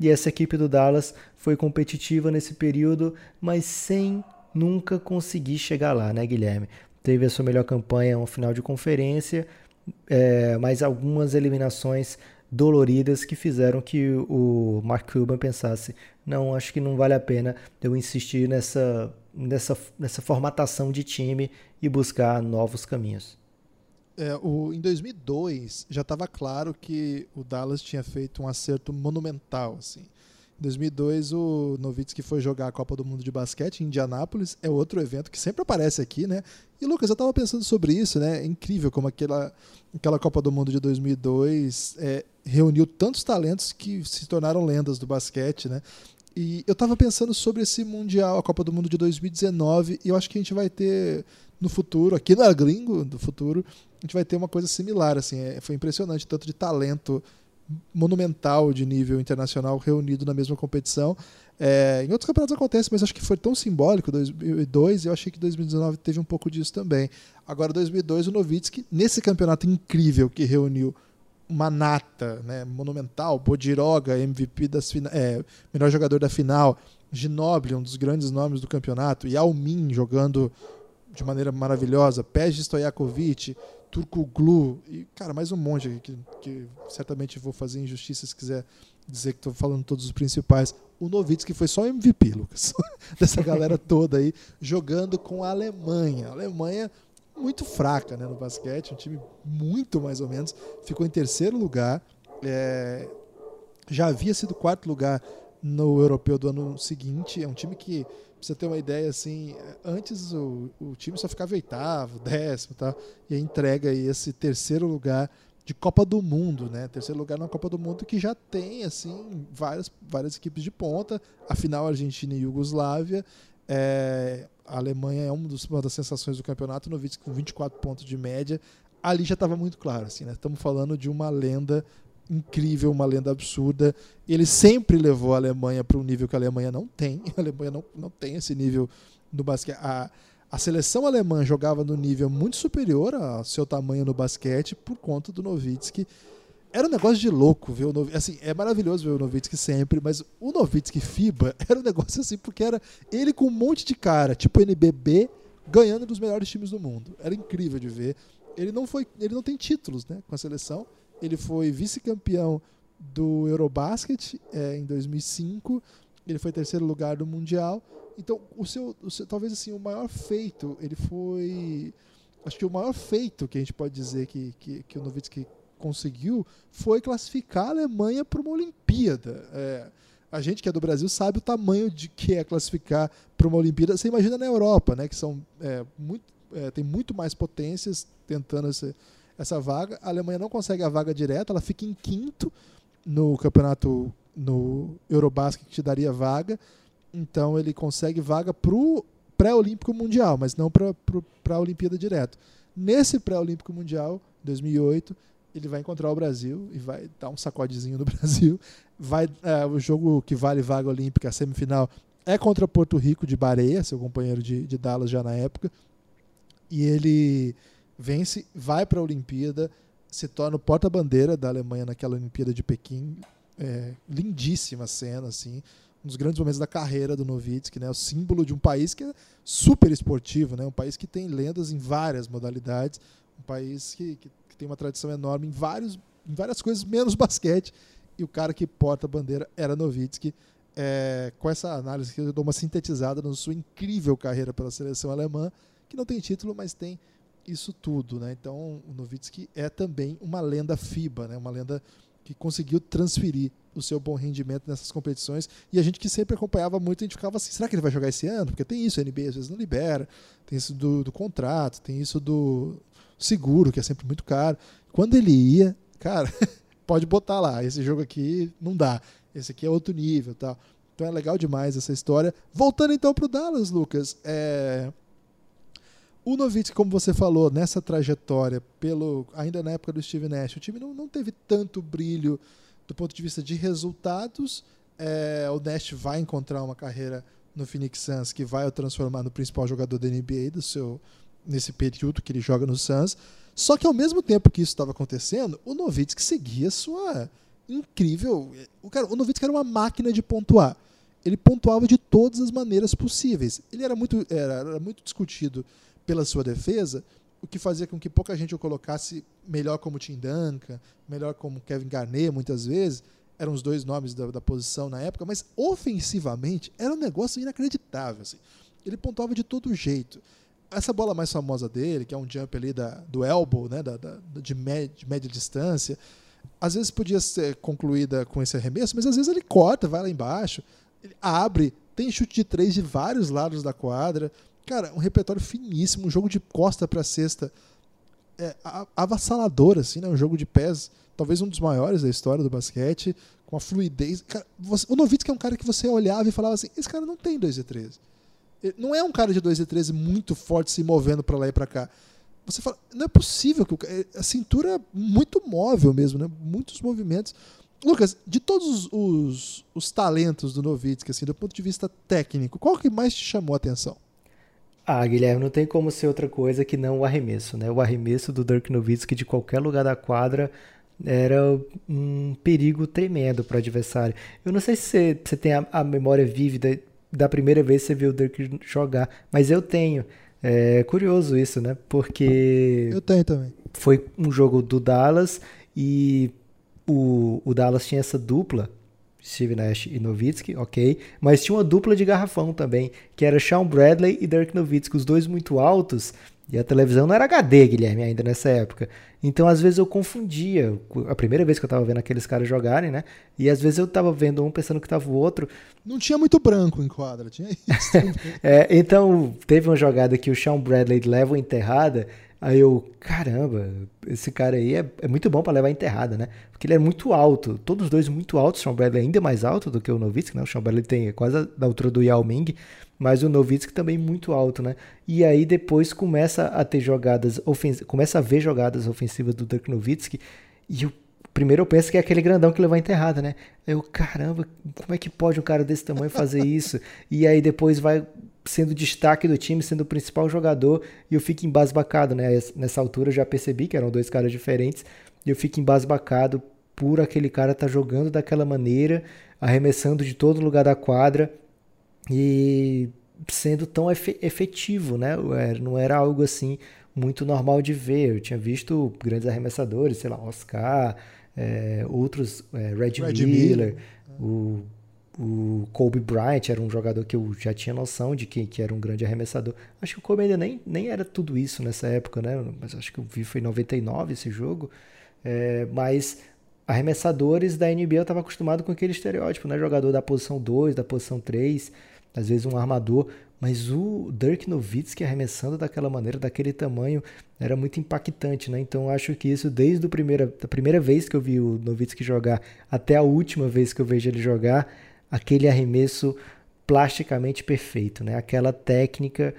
H: E essa equipe do Dallas foi competitiva nesse período, mas sem nunca conseguir chegar lá, né, Guilherme? Teve a sua melhor campanha no final de conferência, é, mas algumas eliminações doloridas que fizeram que o Mark Cuban pensasse: não, acho que não vale a pena eu insistir nessa, nessa, nessa formatação de time e buscar novos caminhos.
B: É, o, em 2002 já estava claro que o Dallas tinha feito um acerto monumental. Assim. Em 2002 o Nowitzki foi jogar a Copa do Mundo de Basquete em Indianápolis, é outro evento que sempre aparece aqui, né? E Lucas, eu estava pensando sobre isso, né? É incrível como aquela, aquela Copa do Mundo de 2002 é, reuniu tantos talentos que se tornaram lendas do basquete, né? E eu estava pensando sobre esse Mundial, a Copa do Mundo de 2019, e eu acho que a gente vai ter no futuro, aqui na Gringo, do futuro, a gente vai ter uma coisa similar. Assim, é, foi impressionante tanto de talento monumental de nível internacional reunido na mesma competição. É, em outros campeonatos acontece, mas acho que foi tão simbólico 2002 e eu achei que 2019 teve um pouco disso também. Agora 2002 o Novitsky nesse campeonato incrível que reuniu uma nata, né, monumental, Bodiroga, MVP das é, melhor jogador da final, Ginobili, um dos grandes nomes do campeonato, Yao Min jogando de maneira maravilhosa, Peja Stojakovic, Turco Glu, e, cara, mais um monte que, que certamente vou fazer injustiça se quiser dizer que estou falando todos os principais. O Novitsky foi só MVP, Lucas, [laughs] dessa galera toda aí, jogando com a Alemanha. A Alemanha muito fraca né, no basquete, um time muito mais ou menos, ficou em terceiro lugar, é, já havia sido quarto lugar no europeu do ano seguinte, é um time que Pra você ter uma ideia, assim, antes o, o time só ficava oitavo, décimo tá? e entrega aí esse terceiro lugar de Copa do Mundo, né? Terceiro lugar na Copa do Mundo que já tem, assim, várias, várias equipes de ponta. Afinal, Argentina e Iugoslávia. É, a Alemanha é uma, dos, uma das sensações do campeonato, no com 24 pontos de média. Ali já estava muito claro, assim, né? Estamos falando de uma lenda incrível, uma lenda absurda. Ele sempre levou a Alemanha para um nível que a Alemanha não tem. [laughs] A Alemanha não, não tem esse nível no basquete. A, a seleção alemã jogava no nível muito superior ao seu tamanho no basquete por conta do Nowitzki. Era um negócio de louco ver o Nowitzki. Assim, é maravilhoso ver o Nowitzki sempre, mas o Nowitzki FIBA [laughs] era um negócio assim, porque era ele com um monte de cara, tipo NBB, ganhando dos melhores times do mundo. Era incrível de ver. Ele não foi, ele não tem títulos, né, com a seleção ele foi vice-campeão do Eurobasket é, em 2005. Ele foi terceiro lugar do Mundial. Então, o seu, o seu, talvez assim, o maior feito, ele foi. Acho que o maior feito que a gente pode dizer que, que, que o Nowitzki conseguiu foi classificar a Alemanha para uma Olimpíada. É, a gente que é do Brasil sabe o tamanho de que é classificar para uma Olimpíada. Você imagina na Europa, né, que são é, muito, é, tem muito mais potências tentando esse, essa vaga. A Alemanha não consegue a vaga direta, ela fica em quinto no campeonato no Eurobasket que te daria vaga. Então ele consegue vaga para o pré-olímpico mundial, mas não para a Olimpíada direto. Nesse pré-olímpico mundial, 2008, ele vai encontrar o Brasil e vai dar um sacodezinho no [laughs] Brasil. Vai é, o jogo que vale vaga olímpica, a semifinal, é contra Porto Rico de Bareia, seu companheiro de, de Dallas já na época. E ele vence, vai para a Olimpíada, se torna o porta-bandeira da Alemanha naquela Olimpíada de Pequim. É, lindíssima cena, assim. Um dos grandes momentos da carreira do Novitsky, né? O símbolo de um país que é super esportivo, né? Um país que tem lendas em várias modalidades, um país que, que tem uma tradição enorme em, vários, em várias coisas, menos [laughs] basquete. E o cara que porta a bandeira era Novitsky. É, com essa análise que eu dou uma sintetizada na sua incrível carreira pela seleção alemã, que não tem título, mas tem isso tudo, né? Então, o Novitsky é também uma lenda FIBA, né? Uma lenda que conseguiu transferir o seu bom rendimento nessas competições. E a gente que sempre acompanhava muito, a gente ficava assim, será que ele vai jogar esse ano? Porque tem isso, a NBA às vezes não libera, tem isso do, do contrato, tem isso do seguro, que é sempre muito caro. Quando ele ia, cara, [laughs] pode botar lá, esse jogo aqui não dá, esse aqui é outro nível tal. Então é legal demais essa história. Voltando então para o Dallas, Lucas, é... O Novitsky, como você falou, nessa trajetória, pelo ainda na época do Steve Nash, o time não, não teve tanto brilho do ponto de vista de resultados. É, o Nash vai encontrar uma carreira no Phoenix Suns que vai o transformar no principal jogador da NBA do seu nesse período que ele joga no Suns. Só que ao mesmo tempo que isso estava acontecendo, o Novitsky seguia sua incrível. O, cara, o Novitsky era uma máquina de pontuar. Ele pontuava de todas as maneiras possíveis. Ele era muito, era, era muito discutido pela sua defesa, o que fazia com que pouca gente o colocasse melhor como Tim Duncan, melhor como Kevin Garnett, muitas vezes. Eram os dois nomes da, da posição na época, mas ofensivamente era um negócio inacreditável. Assim. Ele pontuava de todo jeito. Essa bola mais famosa dele, que é um jump ali da, do elbow, né, da, da de, média, de média distância, às vezes podia ser concluída com esse arremesso, mas às vezes ele corta, vai lá embaixo, ele abre, tem chute de três de vários lados da quadra. Cara, um repertório finíssimo, um jogo de costa para cesta é, avassalador, assim, né? Um jogo de pés, talvez um dos maiores da história do basquete, com a fluidez. Cara, você, o Novitsky é um cara que você olhava e falava assim: esse cara não tem 2 e 13. Não é um cara de 2 e 13 muito forte se movendo para lá e para cá. Você fala, não é possível que o, é, a cintura é muito móvel mesmo, né? Muitos movimentos. Lucas, de todos os, os, os talentos do Novitsky, assim, do ponto de vista técnico, qual que mais te chamou a atenção?
H: Ah, Guilherme, não tem como ser outra coisa que não o arremesso, né? O arremesso do Dirk Nowitzki de qualquer lugar da quadra era um perigo tremendo para o adversário. Eu não sei se você, você tem a, a, memória vívida da primeira vez que você viu o Dirk jogar, mas eu tenho. É curioso isso, né? Porque.
B: Eu tenho também.
H: Foi um jogo do Dallas e o, o Dallas tinha essa dupla Steve Nash e Nowitzki, ok. Mas tinha uma dupla de garrafão também, que era Sean Bradley e Dirk Nowitzki, os dois muito altos. E a televisão não era HD, Guilherme, ainda nessa época. Então, às vezes eu confundia. A primeira vez que eu tava vendo aqueles caras jogarem, né? E às vezes eu tava vendo um pensando que tava o outro.
B: Não tinha muito branco em quadra, tinha isso. [laughs]
H: é, então, teve uma jogada que o Sean Bradley leva uma enterrada Aí eu, caramba, esse cara aí é, é muito bom para levar enterrada, né? Porque ele é muito alto, todos os dois muito altos. O Sean Bradley é ainda mais alto do que o Novitsky, né? O Sean Bradley tem quase da altura do Yao Ming, mas o Novitsky também muito alto, né? E aí depois começa a ter jogadas ofensivas, começa a ver jogadas ofensivas do Dirk Nowitzki e o primeiro eu penso que é aquele grandão que levou a enterrada, né? Eu, caramba, como é que pode um cara desse tamanho fazer isso? e aí depois vai sendo destaque do time, sendo o principal jogador, e eu fico embasbacado, né? Nessa altura eu já percebi que eram dois caras diferentes, e eu fico embasbacado por aquele cara estar tá jogando daquela maneira, arremessando de todo lugar da quadra e sendo tão efetivo, né? Não era algo assim muito normal de ver. Eu tinha visto grandes arremessadores, sei lá, Oscar, é, outros, é, Red, Red Miller, Miller, o o Kobe Bryant era um jogador que eu já tinha noção de que, que era um grande arremessador. Acho que o Kobe ainda nem, nem era tudo isso nessa época, né? Mas acho que eu vi foi em 99 esse jogo. É, mas arremessadores da NBA eu estava acostumado com aquele estereótipo, né? Jogador da posição 2, da posição 3, às vezes um armador. mas o Dirk Nowitzki arremessando daquela maneira, daquele tamanho, era muito impactante, né? Então acho que isso desde a primeira, a primeira vez que eu vi o Nowitzki jogar até a última vez que eu vejo ele jogar, aquele arremesso plasticamente perfeito, né? Aquela técnica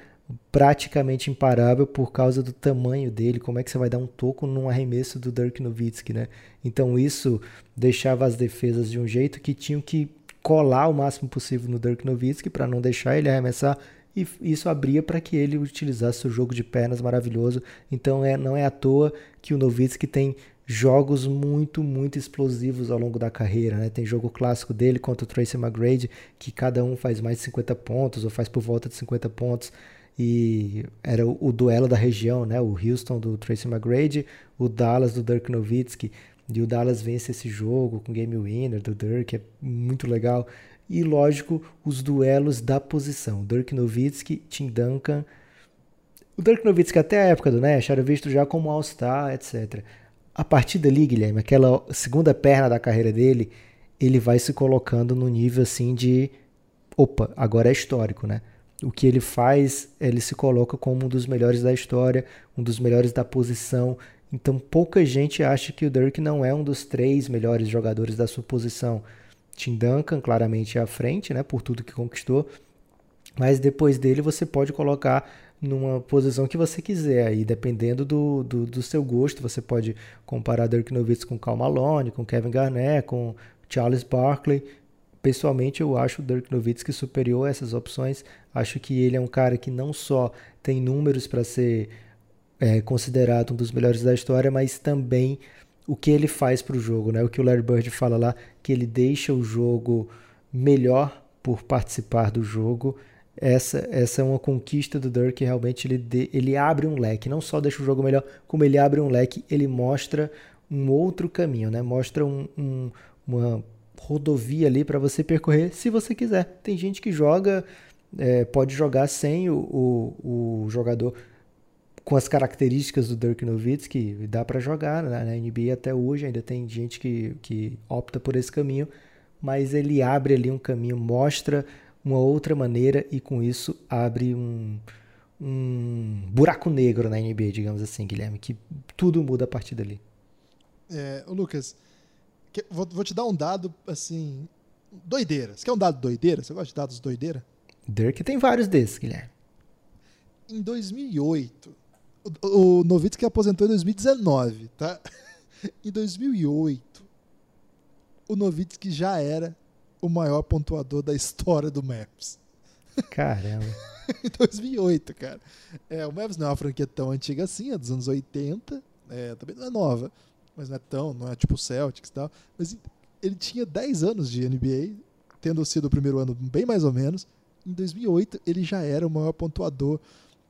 H: praticamente imparável por causa do tamanho dele, como é que você vai dar um toco num arremesso do Dirk Nowitzki, né? Então isso deixava as defesas de um jeito que tinham que colar o máximo possível no Dirk Nowitzki para não deixar ele arremessar e isso abria para que ele utilizasse o jogo de pernas maravilhoso. Então é, não é à toa que o Nowitzki tem jogos muito, muito explosivos ao longo da carreira. Né? Tem jogo clássico dele contra o Tracy McGrady, que cada um faz mais de 50 pontos ou faz por volta de 50 pontos. E era o, o duelo da região, né? o Houston do Tracy McGrady, o Dallas do Dirk Nowitzki. E o Dallas vence esse jogo com game winner do Dirk, é muito legal. E lógico, os duelos da posição. Dirk Nowitzki, Tim Duncan. O Dirk Nowitzki até a época do Nash era visto já como All-Star, etc. A partir dali, Guilherme, aquela segunda perna da carreira dele, ele vai se colocando no nível assim de opa, agora é histórico, né? O que ele faz, ele se coloca como um dos melhores da história, um dos melhores da posição, então pouca gente acha que o Dirk não é um dos três melhores jogadores da sua posição. Tim Duncan claramente é à frente, né, por tudo que conquistou, mas depois dele você pode colocar numa posição que você quiser, aí dependendo do, do, do seu gosto, você pode comparar Dirk Nowitzki com Cal Malone, com Kevin Garnett, com Charles Barkley. Pessoalmente, eu acho o Dirk Nowitzki superior a essas opções. Acho que ele é um cara que não só tem números para ser é considerado um dos melhores da história, mas também o que ele faz para o jogo, né? O que o Larry Bird fala lá, que ele deixa o jogo melhor por participar do jogo. Essa, essa é uma conquista do Dirk, realmente ele, de, ele abre um leque, não só deixa o jogo melhor, como ele abre um leque, ele mostra um outro caminho, né? Mostra um, um, uma rodovia ali para você percorrer se você quiser. Tem gente que joga, é, pode jogar sem o, o, o jogador com as características do Dirk Nowitzki, dá para jogar né? na NBA até hoje, ainda tem gente que, que opta por esse caminho, mas ele abre ali um caminho, mostra uma outra maneira e com isso abre um, um buraco negro na NBA, digamos assim, Guilherme, que tudo muda a partir dali.
B: É, Lucas, vou, vou te dar um dado assim, doideira. Você quer um dado doideira? Você gosta de dados doideira?
H: Dirk tem vários desses, Guilherme.
B: Em 2008, o, o Novitsky aposentou em 2019, tá? [laughs] Em 2008, o Novitsky já era o maior pontuador da história do Maps.
H: Caramba. [laughs]
B: em 2008, cara. É, o Maps não é uma franquia tão antiga assim, é dos anos 80. É, também não é nova, mas não é tão, não é tipo Celtics e tal. Mas ele tinha 10 anos de NBA, tendo sido o primeiro ano bem mais ou menos. Em 2008, ele já era o maior pontuador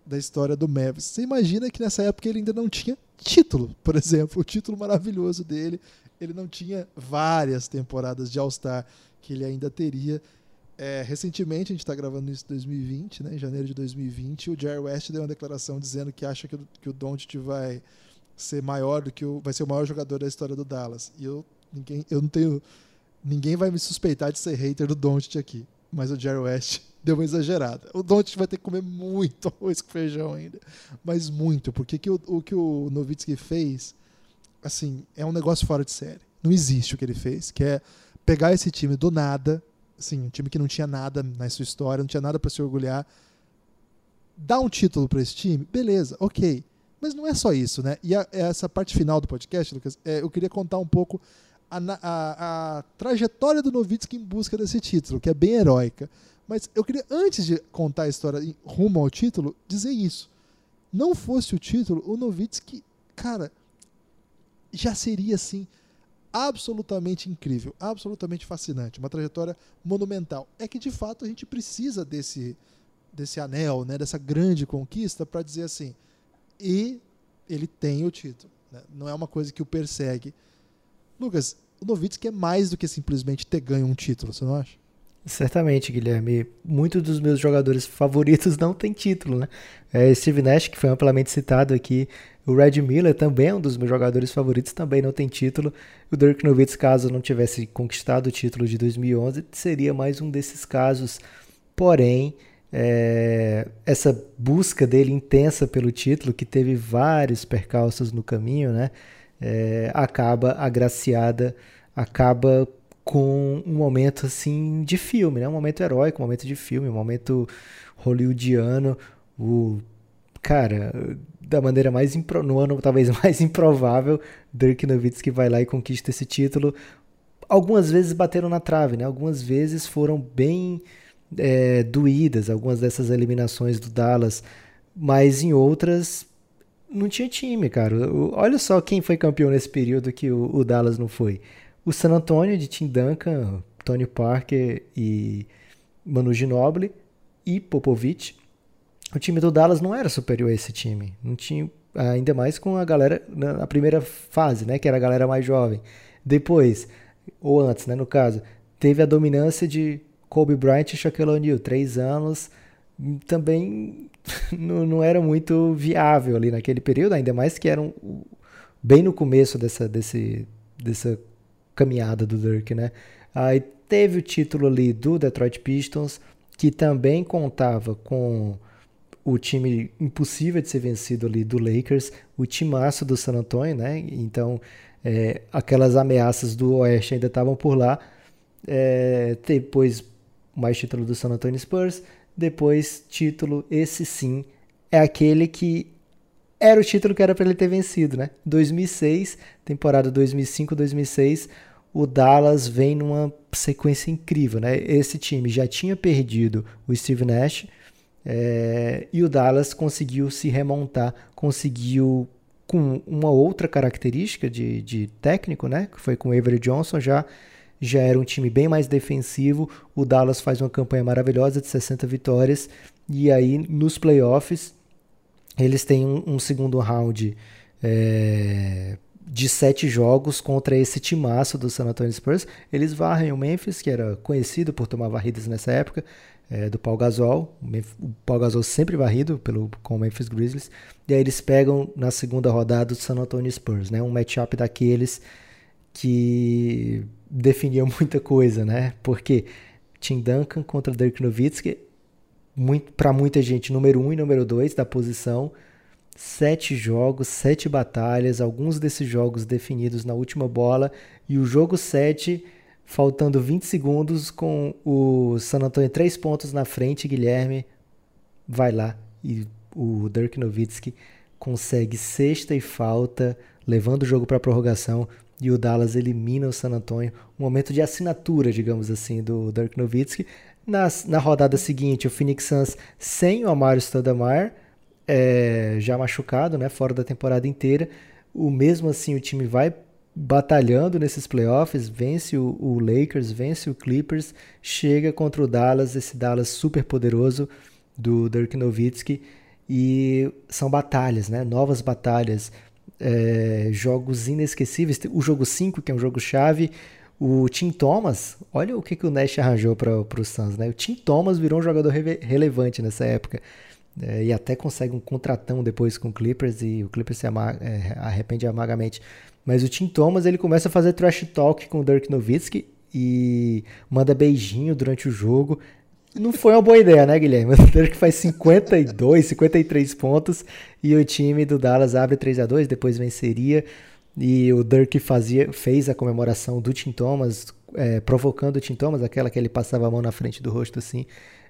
B: da história do Mavis. Você imagina que nessa época ele ainda não tinha título, por exemplo, o título maravilhoso dele. Ele não tinha várias temporadas de All-Star que ele ainda teria. É, recentemente, a gente está gravando isso em 2020, né, em janeiro de 2020, o Jerry West deu uma declaração dizendo que acha que o, que o Doncic vai ser maior do que o vai ser o maior jogador da história do Dallas. E eu ninguém eu não tenho ninguém vai me suspeitar de ser hater do Doncic aqui, mas o Jerry West [laughs] deu uma exagerada. O Doncic vai ter que comer muito [laughs] arroz com feijão ainda. Mas muito, porque que o, o que o Novitsky fez, assim, é um negócio fora de série. Não existe o que ele fez, que é pegar esse time do nada, assim, um time que não tinha nada na sua história, não tinha nada para se orgulhar, dar um título para esse time, beleza, ok. Mas não é só isso, né? E a, essa parte final do podcast, Lucas, é, eu queria contar um pouco a, a, a trajetória do Novitsky em busca desse título, que é bem heróica. Mas eu queria, antes de contar a história rumo ao título, dizer isso. Não fosse o título, o Novitsky, cara, já seria assim absolutamente incrível, absolutamente fascinante, uma trajetória monumental. É que de fato a gente precisa desse desse anel, né, dessa grande conquista para dizer assim, e ele tem o título. Né? Não é uma coisa que o persegue. Lucas, o Novitsky é mais do que simplesmente ter ganho um título, você não acha?
H: Certamente, Guilherme. Muitos dos meus jogadores favoritos não têm título, né? É Steve Nash, que foi amplamente citado aqui. O Red Miller também é um dos meus jogadores favoritos, também não tem título. O Dirk Nowitzki, caso não tivesse conquistado o título de 2011, seria mais um desses casos. Porém, é, essa busca dele intensa pelo título, que teve vários percalços no caminho, né? É, acaba agraciada, acaba com um momento assim de filme, né? Um momento heróico, um momento de filme, um momento hollywoodiano, o cara, da maneira mais impro, no ano talvez [laughs] mais improvável, Dirk Nowitzki vai lá e conquista esse título. Algumas vezes bateram na trave, né? Algumas vezes foram bem é, doídas, algumas dessas eliminações do Dallas, mas em outras não tinha time, cara. Olha só quem foi campeão nesse período que o, o Dallas não foi. O San Antonio de Tim Duncan, Tony Parker e Manu Ginobili e Popovich. O time do Dallas não era superior a esse time. Não tinha ainda mais com a galera na primeira fase, né, que era a galera mais jovem. Depois, ou antes, né, no caso, teve a dominância de Kobe Bryant e Shaquille O'Neal, três anos, também [laughs] não, não era muito viável ali naquele período, ainda mais que eram bem no começo dessa, desse, dessa caminhada do Dirk, né? Aí teve o título ali do Detroit Pistons, que também contava com o time impossível de ser vencido ali do Lakers, o timaço do San Antonio, né? Então, é, aquelas ameaças do Oeste ainda estavam por lá. É, depois mais título do San Antonio Spurs, depois título, esse sim, é aquele que era o título que era para ele ter vencido, né? 2006, temporada 2005-2006, o Dallas vem numa sequência incrível, né? Esse time já tinha perdido o Steve Nash é, e o Dallas conseguiu se remontar, conseguiu com uma outra característica de, de técnico, né? Que foi com o Avery Johnson já já era um time bem mais defensivo. O Dallas faz uma campanha maravilhosa de 60 vitórias. E aí, nos playoffs, eles têm um, um segundo round é, de sete jogos contra esse timaço do San Antonio Spurs. Eles varrem o Memphis, que era conhecido por tomar varridas nessa época, é, do Paul Gasol. O Paul Gasol sempre varrido pelo, com o Memphis Grizzlies. E aí eles pegam na segunda rodada o San Antonio Spurs, né? um matchup daqueles que definia [laughs] muita coisa, né? Porque Tim Duncan contra Dirk Nowitzki, para muita gente, número 1 um e número 2 da posição. Sete jogos, sete batalhas, alguns desses jogos definidos na última bola. E o jogo 7, faltando 20 segundos, com o San Antonio 3 pontos na frente, Guilherme vai lá e o Dirk Nowitzki consegue sexta e falta, levando o jogo para a prorrogação e o Dallas elimina o San Antonio. Um momento de assinatura, digamos assim, do Dirk Nowitzki. Nas, na rodada seguinte, o Phoenix Suns sem o Amaro Stoudemire, é, já machucado, né, fora da temporada inteira. O mesmo assim, o time vai batalhando nesses playoffs, vence o, o, Lakers, vence o Clippers, chega contra o Dallas, esse Dallas super poderoso do Dirk Nowitzki e são batalhas, né? Novas batalhas é, jogos inesquecíveis. O jogo 5, que é um jogo chave, o Tim Thomas, olha o que, que o Nash arranjou para o Suns, né? O Tim Thomas virou um jogador re relevante nessa época. É, e até consegue um contratão depois com o Clippers e o Clippers se é, arrepende amargamente. Mas o Tim Thomas ele começa a fazer trash talk com o Dirk Nowitzki e manda beijinho durante o jogo. Não foi uma boa ideia, né, Guilherme? [laughs] O Dirk faz 52, 53 pontos e o time do Dallas abre 3 a 2 depois venceria. E o Dirk fazia, fez a comemoração do Tim Thomas, é, provocando o Tim Thomas, aquela que ele passava a mão na frente do rosto assim.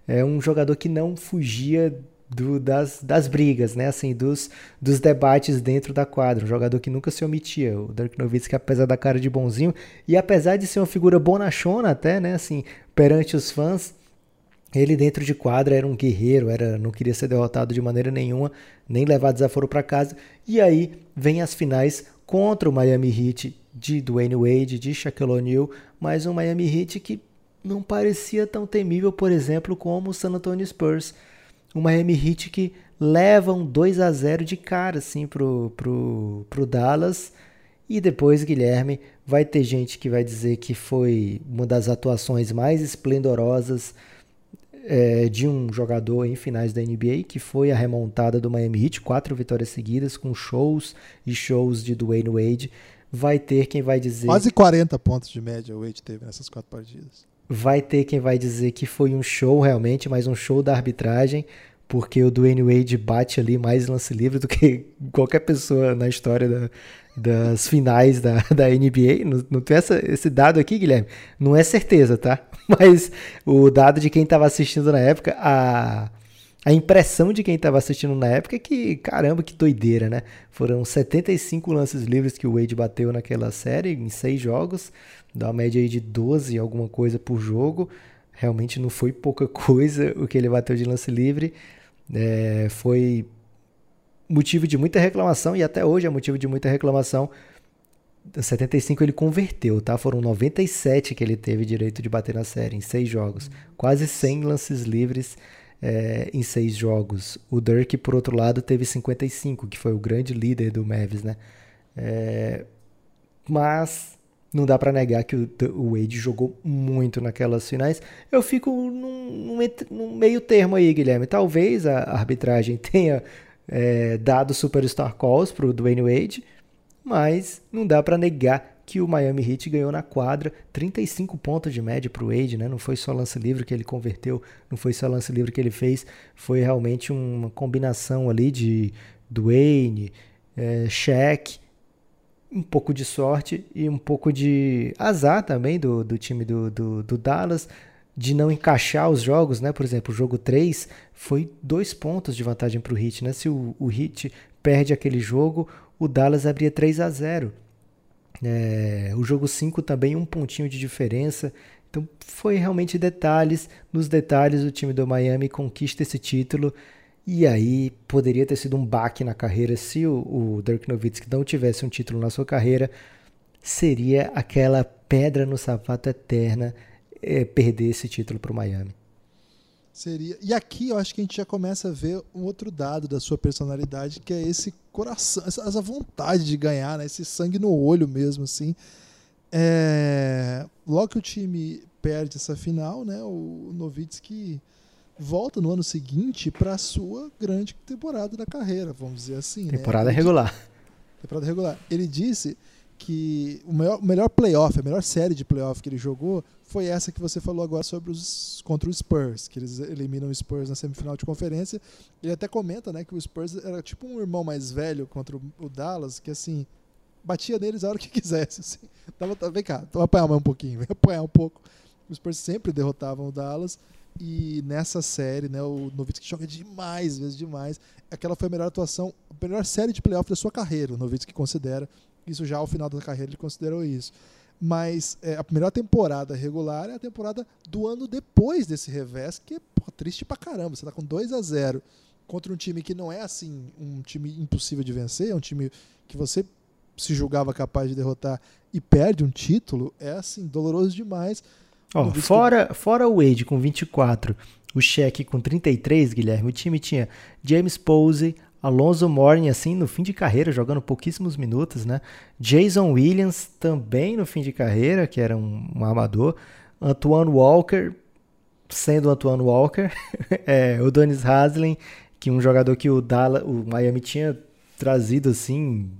H: É um jogador que não fugia do, das, das brigas, né? Assim, dos, dos debates dentro da quadra. Um jogador que nunca se omitia. O Dirk Nowitzki, apesar da cara de bonzinho e apesar de ser uma figura bonachona até, né? Assim, perante os fãs, ele dentro de quadra era um guerreiro, era não queria ser derrotado de maneira nenhuma, nem levar desaforo para casa. E aí vem as finais contra o Miami Heat de Dwayne Wade, de Shaquille O'Neal, mas um Miami Heat que não parecia tão temível, por exemplo, como o San Antonio Spurs. Um Miami Heat que leva um 2 a 0 de cara assim pro, pro, pro Dallas. E depois, Guilherme, vai ter gente que vai dizer que foi uma das atuações mais esplendorosas é, de um jogador em finais da NBA, que foi a remontada do Miami Heat, quatro vitórias seguidas, com shows e shows de Dwayne Wade. Vai ter quem vai dizer.
B: Quase 40 pontos de média o Wade teve nessas quatro partidas.
H: vai ter quem vai dizer que foi um show realmente, mas um show da arbitragem, porque o Dwayne Wade bate ali mais lance livre do que [laughs] qualquer pessoa na história da, das finais da, [laughs] da NBA. Não, não tem essa, esse dado aqui, Guilherme. Não é certeza, tá? [laughs] Mas o dado de quem estava assistindo na época, a, a impressão de quem estava assistindo na época é que, caramba, que doideira, né? Foram 75 lances livres que o Wade bateu naquela série, em seis jogos, dá uma média aí de 12 alguma coisa por jogo. Realmente não foi pouca [laughs] coisa o que ele bateu de lance livre. É, foi motivo de muita reclamação e até hoje é motivo de muita reclamação. 75 ele converteu, tá? Foram 97 que ele teve direito de bater na série em seis jogos, quase 100 lances livres é, em seis jogos. O Dirk, por outro lado, teve 55, que foi o grande líder do Mavis, né? É, mas não dá para negar que o, Wade jogou muito naquelas finais. Eu fico num, num, meio termo aí, Guilherme. Talvez a arbitragem [laughs] tenha é, dado superstar calls para o Dwayne Wade, mas não dá para negar que o Miami Heat ganhou na quadra, 35 pontos de média para o Wade, né? Não foi só lance livre que ele converteu, não foi só lance livre que ele fez, foi realmente uma combinação ali de Dwayne, é, Shaq, um pouco de sorte e um pouco de azar também do, do time do, do, do Dallas de não encaixar os jogos, né? Por exemplo, o jogo 3 foi dois pontos de vantagem para o Heat, né? Se o, o Heat perde aquele jogo, o Dallas abria 3 a 0. É, o jogo 5 também um pontinho de diferença. Então foi realmente detalhes. Nos detalhes, o time do Miami conquista esse título. E aí poderia ter sido um baque na carreira se o, o Dirk Nowitzki não tivesse um título na sua carreira. Seria aquela pedra no sapato eterna é, perder esse título para o Miami.
B: Seria. E aqui eu acho que a gente já começa a ver um outro dado da sua personalidade, que é esse coração, essa vontade de ganhar, né? esse sangue no olho mesmo, assim. É... Logo que o time perde essa final, né? O Novitsky volta no ano seguinte para a sua grande temporada da carreira, vamos dizer assim.
H: Né? Temporada né? regular.
B: Temporada regular. Ele disse que o melhor, o melhor playoff, a melhor série de playoff que ele jogou foi essa que você falou agora sobre os contra o Spurs, que eles eliminam o Spurs na semifinal de conferência. Ele até comenta, né, que o Spurs era tipo um irmão mais velho contra o Dallas, que assim, batia neles a hora que [laughs] quisesse, assim. Tava, vem cá, vou apanhar mais um pouquinho, [laughs] vem apanhar um pouco. Os Spurs sempre derrotavam o Dallas e nessa série, né, o Nowitzki joga demais, vezes demais. Aquela foi a melhor atuação, a melhor série de playoff da sua carreira, o Nowitzki considera. Isso já ao final da carreira ele considerou isso. Mas é, a melhor temporada regular é a temporada do ano depois desse revés, que é pô, triste pra caramba. Você tá com 2 a 0 contra um time que não é assim um time impossível de vencer, é um time que você se julgava capaz de derrotar e perde um título, é assim, doloroso demais.
H: Oh, fora, que... fora o Wade com 24, o Cheque com 33, Guilherme, o time tinha James Posey, Alonso Mourning, assim, no fim de carreira, jogando pouquíssimos minutos, né? Jason Williams, também no fim de carreira, que era um, um. Antoine Walker, sendo Antoine Walker. [laughs] é, o Donis Haslem, que um jogador que o, Dallas, o Miami tinha trazido, assim,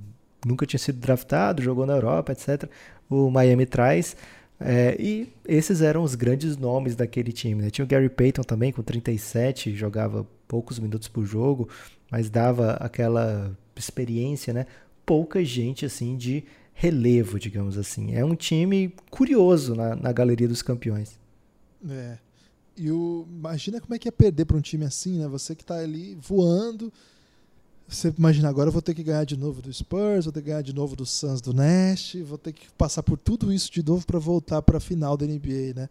H: nunca tinha sido draftado, jogou na Europa, etc. O Miami traz. É, e esses eram os grandes nomes daquele time. Né? Tinha o Gary Payton também, com 37, jogava poucos minutos por jogo mas dava aquela experiência, né? Pouca gente assim de relevo, digamos assim. É um time curioso na, na galeria dos campeões.
B: É. E o, imagina como é que é perder para um time assim, né? Você que está ali voando. Você imagina, agora eu vou ter que ganhar de novo do Spurs, vou ter que ganhar de novo do Suns do Nash, vou ter que passar por tudo isso de novo para voltar para a final da NBA, né?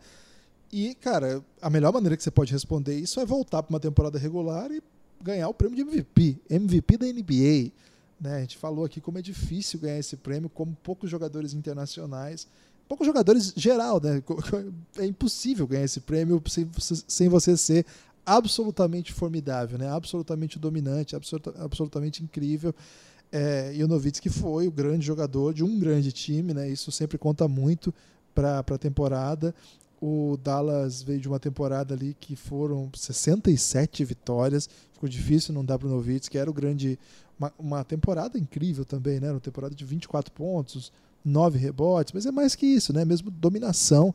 B: E, cara, a melhor maneira que você pode responder isso é voltar para uma temporada regular e ganhar o prêmio de MVP, MVP da NBA. Né? A gente falou aqui como é difícil ganhar esse prêmio, como poucos jogadores internacionais, poucos jogadores geral, né? É impossível ganhar esse prêmio sem, você ser absolutamente formidável, né? Absolutamente dominante, absoluta, absolutamente incrível. É, e o Novitsky foi o grande jogador de um grande time, né? Isso sempre conta muito para a temporada. O Dallas veio de uma temporada ali que foram 67 vitórias. Ficou difícil não dar para o Novitz, que era o grande. Uma, uma, temporada incrível também, né? Uma temporada de 24 pontos, 9 rebotes, mas é mais que isso, né? Mesmo dominação.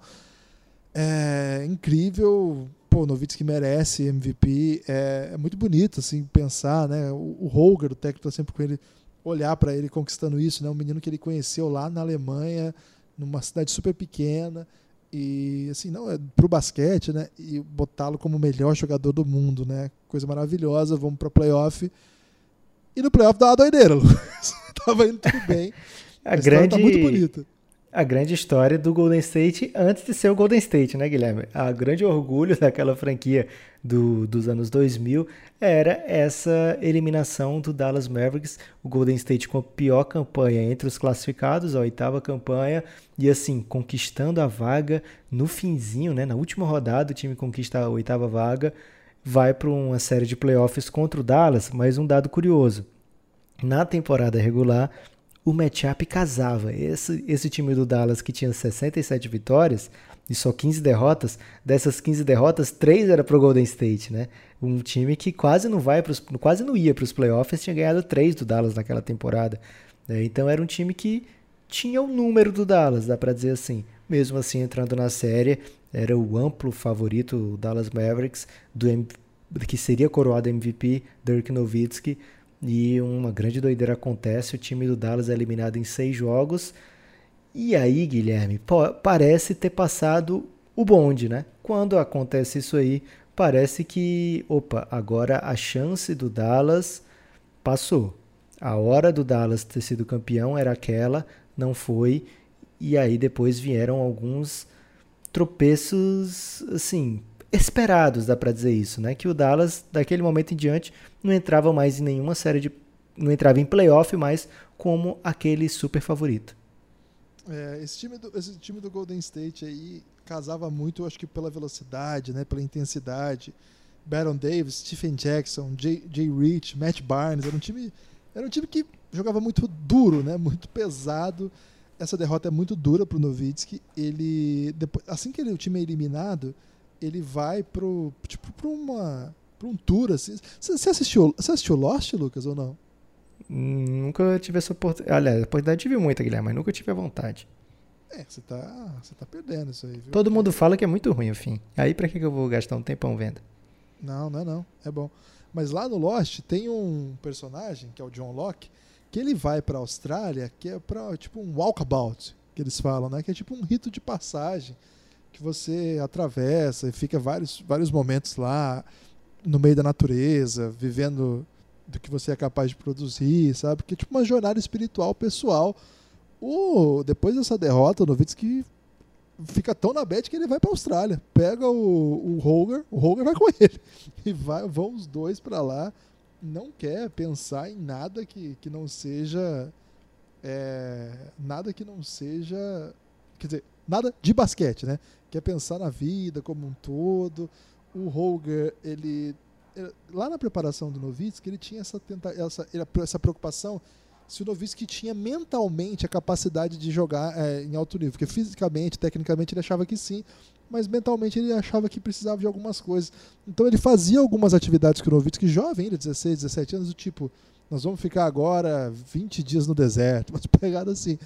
B: é incrível. Pô, Novitsky merece MVP. É, é, muito bonito, assim, pensar, né? O, o Holger, o técnico, tá sempre com ele, olhar para ele conquistando isso, né? Um menino que ele conheceu lá na Alemanha, numa cidade super pequena. E, assim, não, é pro basquete, né? E botá-lo como o melhor jogador do mundo, né? Coisa maravilhosa. Vamos pra playoff. E no playoff dá uma doideira, [laughs] Lucas. Tava indo tudo bem. [laughs]
H: a, a grande... tá muito bonita a grande história do Golden State antes de ser o Golden State, né, Guilherme? A grande orgulho [laughs] daquela franquia do, dos anos 2000 era essa eliminação do Dallas Mavericks, o Golden State com a pior campanha entre os classificados, a oitava campanha, e assim, conquistando a vaga no finzinho, né, na última rodada, o time conquista a oitava vaga, vai para uma série de playoffs contra o Dallas, mas um dado curioso. Na temporada regular, o matchup casava. Esse, esse time do Dallas que tinha 67 vitórias e só 15 derrotas, dessas 15 derrotas, 3 era pro Golden State, né? Um time que quase não vai pros, quase não ia para os playoffs, tinha ganhado 3 do Dallas naquela temporada. Né? Então era um time que tinha o número do Dallas, dá para dizer assim. Mesmo assim, entrando na série, era o amplo favorito, o Dallas Mavericks, do que seria coroado MVP, Dirk Nowitzki, e uma grande doideira acontece, o time do Dallas é eliminado em seis jogos. E aí, Guilherme, parece ter passado o bonde, né? Quando acontece isso aí, parece que, opa, agora a chance do Dallas passou. A hora do Dallas ter sido campeão era aquela, não foi. E aí depois vieram alguns tropeços, assim, esperados, dá para dizer isso, né? Que o Dallas, daquele momento em diante, não entrava mais em nenhuma série de. não entrava em playoff mais como aquele super favorito.
B: É, esse, time do, esse time do Golden State aí casava muito, acho que pela velocidade, né? Pela intensidade. Baron Davis, Stephen Jackson, Jay, Jay Rich, Matt Barnes, era um time era um time que jogava muito duro, né? Muito pesado. Essa derrota é muito dura para o Nowitzki. Ele depois, assim que ele, o time é eliminado, ele vai pro tipo para uma para um tour assim. Você assistiu, você assistiu Lost, Lucas ou não?
H: Nunca tive essa oportunidade. Aliás, a oportunidade tive muita, Guilherme, mas nunca tive a vontade.
B: É, você tá, você tá perdendo isso aí, viu?
H: Todo mundo fala que é muito ruim o fim. Aí para que, que eu vou gastar um tempão vendo?
B: Não, não é não. É bom. Mas lá no Lost tem um personagem, que é o John Locke, que ele vai pra Austrália, que é pra, tipo um walkabout, que eles falam, né? Que é tipo um rito de passagem que você atravessa e fica vários, vários momentos lá no meio da natureza, vivendo do que você é capaz de produzir, sabe? Que é tipo uma jornada espiritual pessoal. O, depois dessa derrota, o Novitsky fica tão na bed que ele vai para a Austrália. Pega o, o Holger, o Holger vai [laughs] com ele. E vai, vão os dois para lá. Não quer pensar em nada que, que não seja. É, nada que não seja. Quer dizer, nada de basquete, né? Quer pensar na vida como um todo. O Holger, ele lá na preparação do Novitsky, ele tinha essa, tenta, essa, essa preocupação se o Novitsky tinha mentalmente a capacidade de jogar é, em alto nível, porque fisicamente, tecnicamente ele achava que sim, mas mentalmente ele achava que precisava de algumas coisas. Então ele fazia algumas atividades com o Novitsky, jovem ainda, 16, 17 anos, do tipo, nós vamos ficar agora 20 dias no deserto, [laughs] mas pegada assim.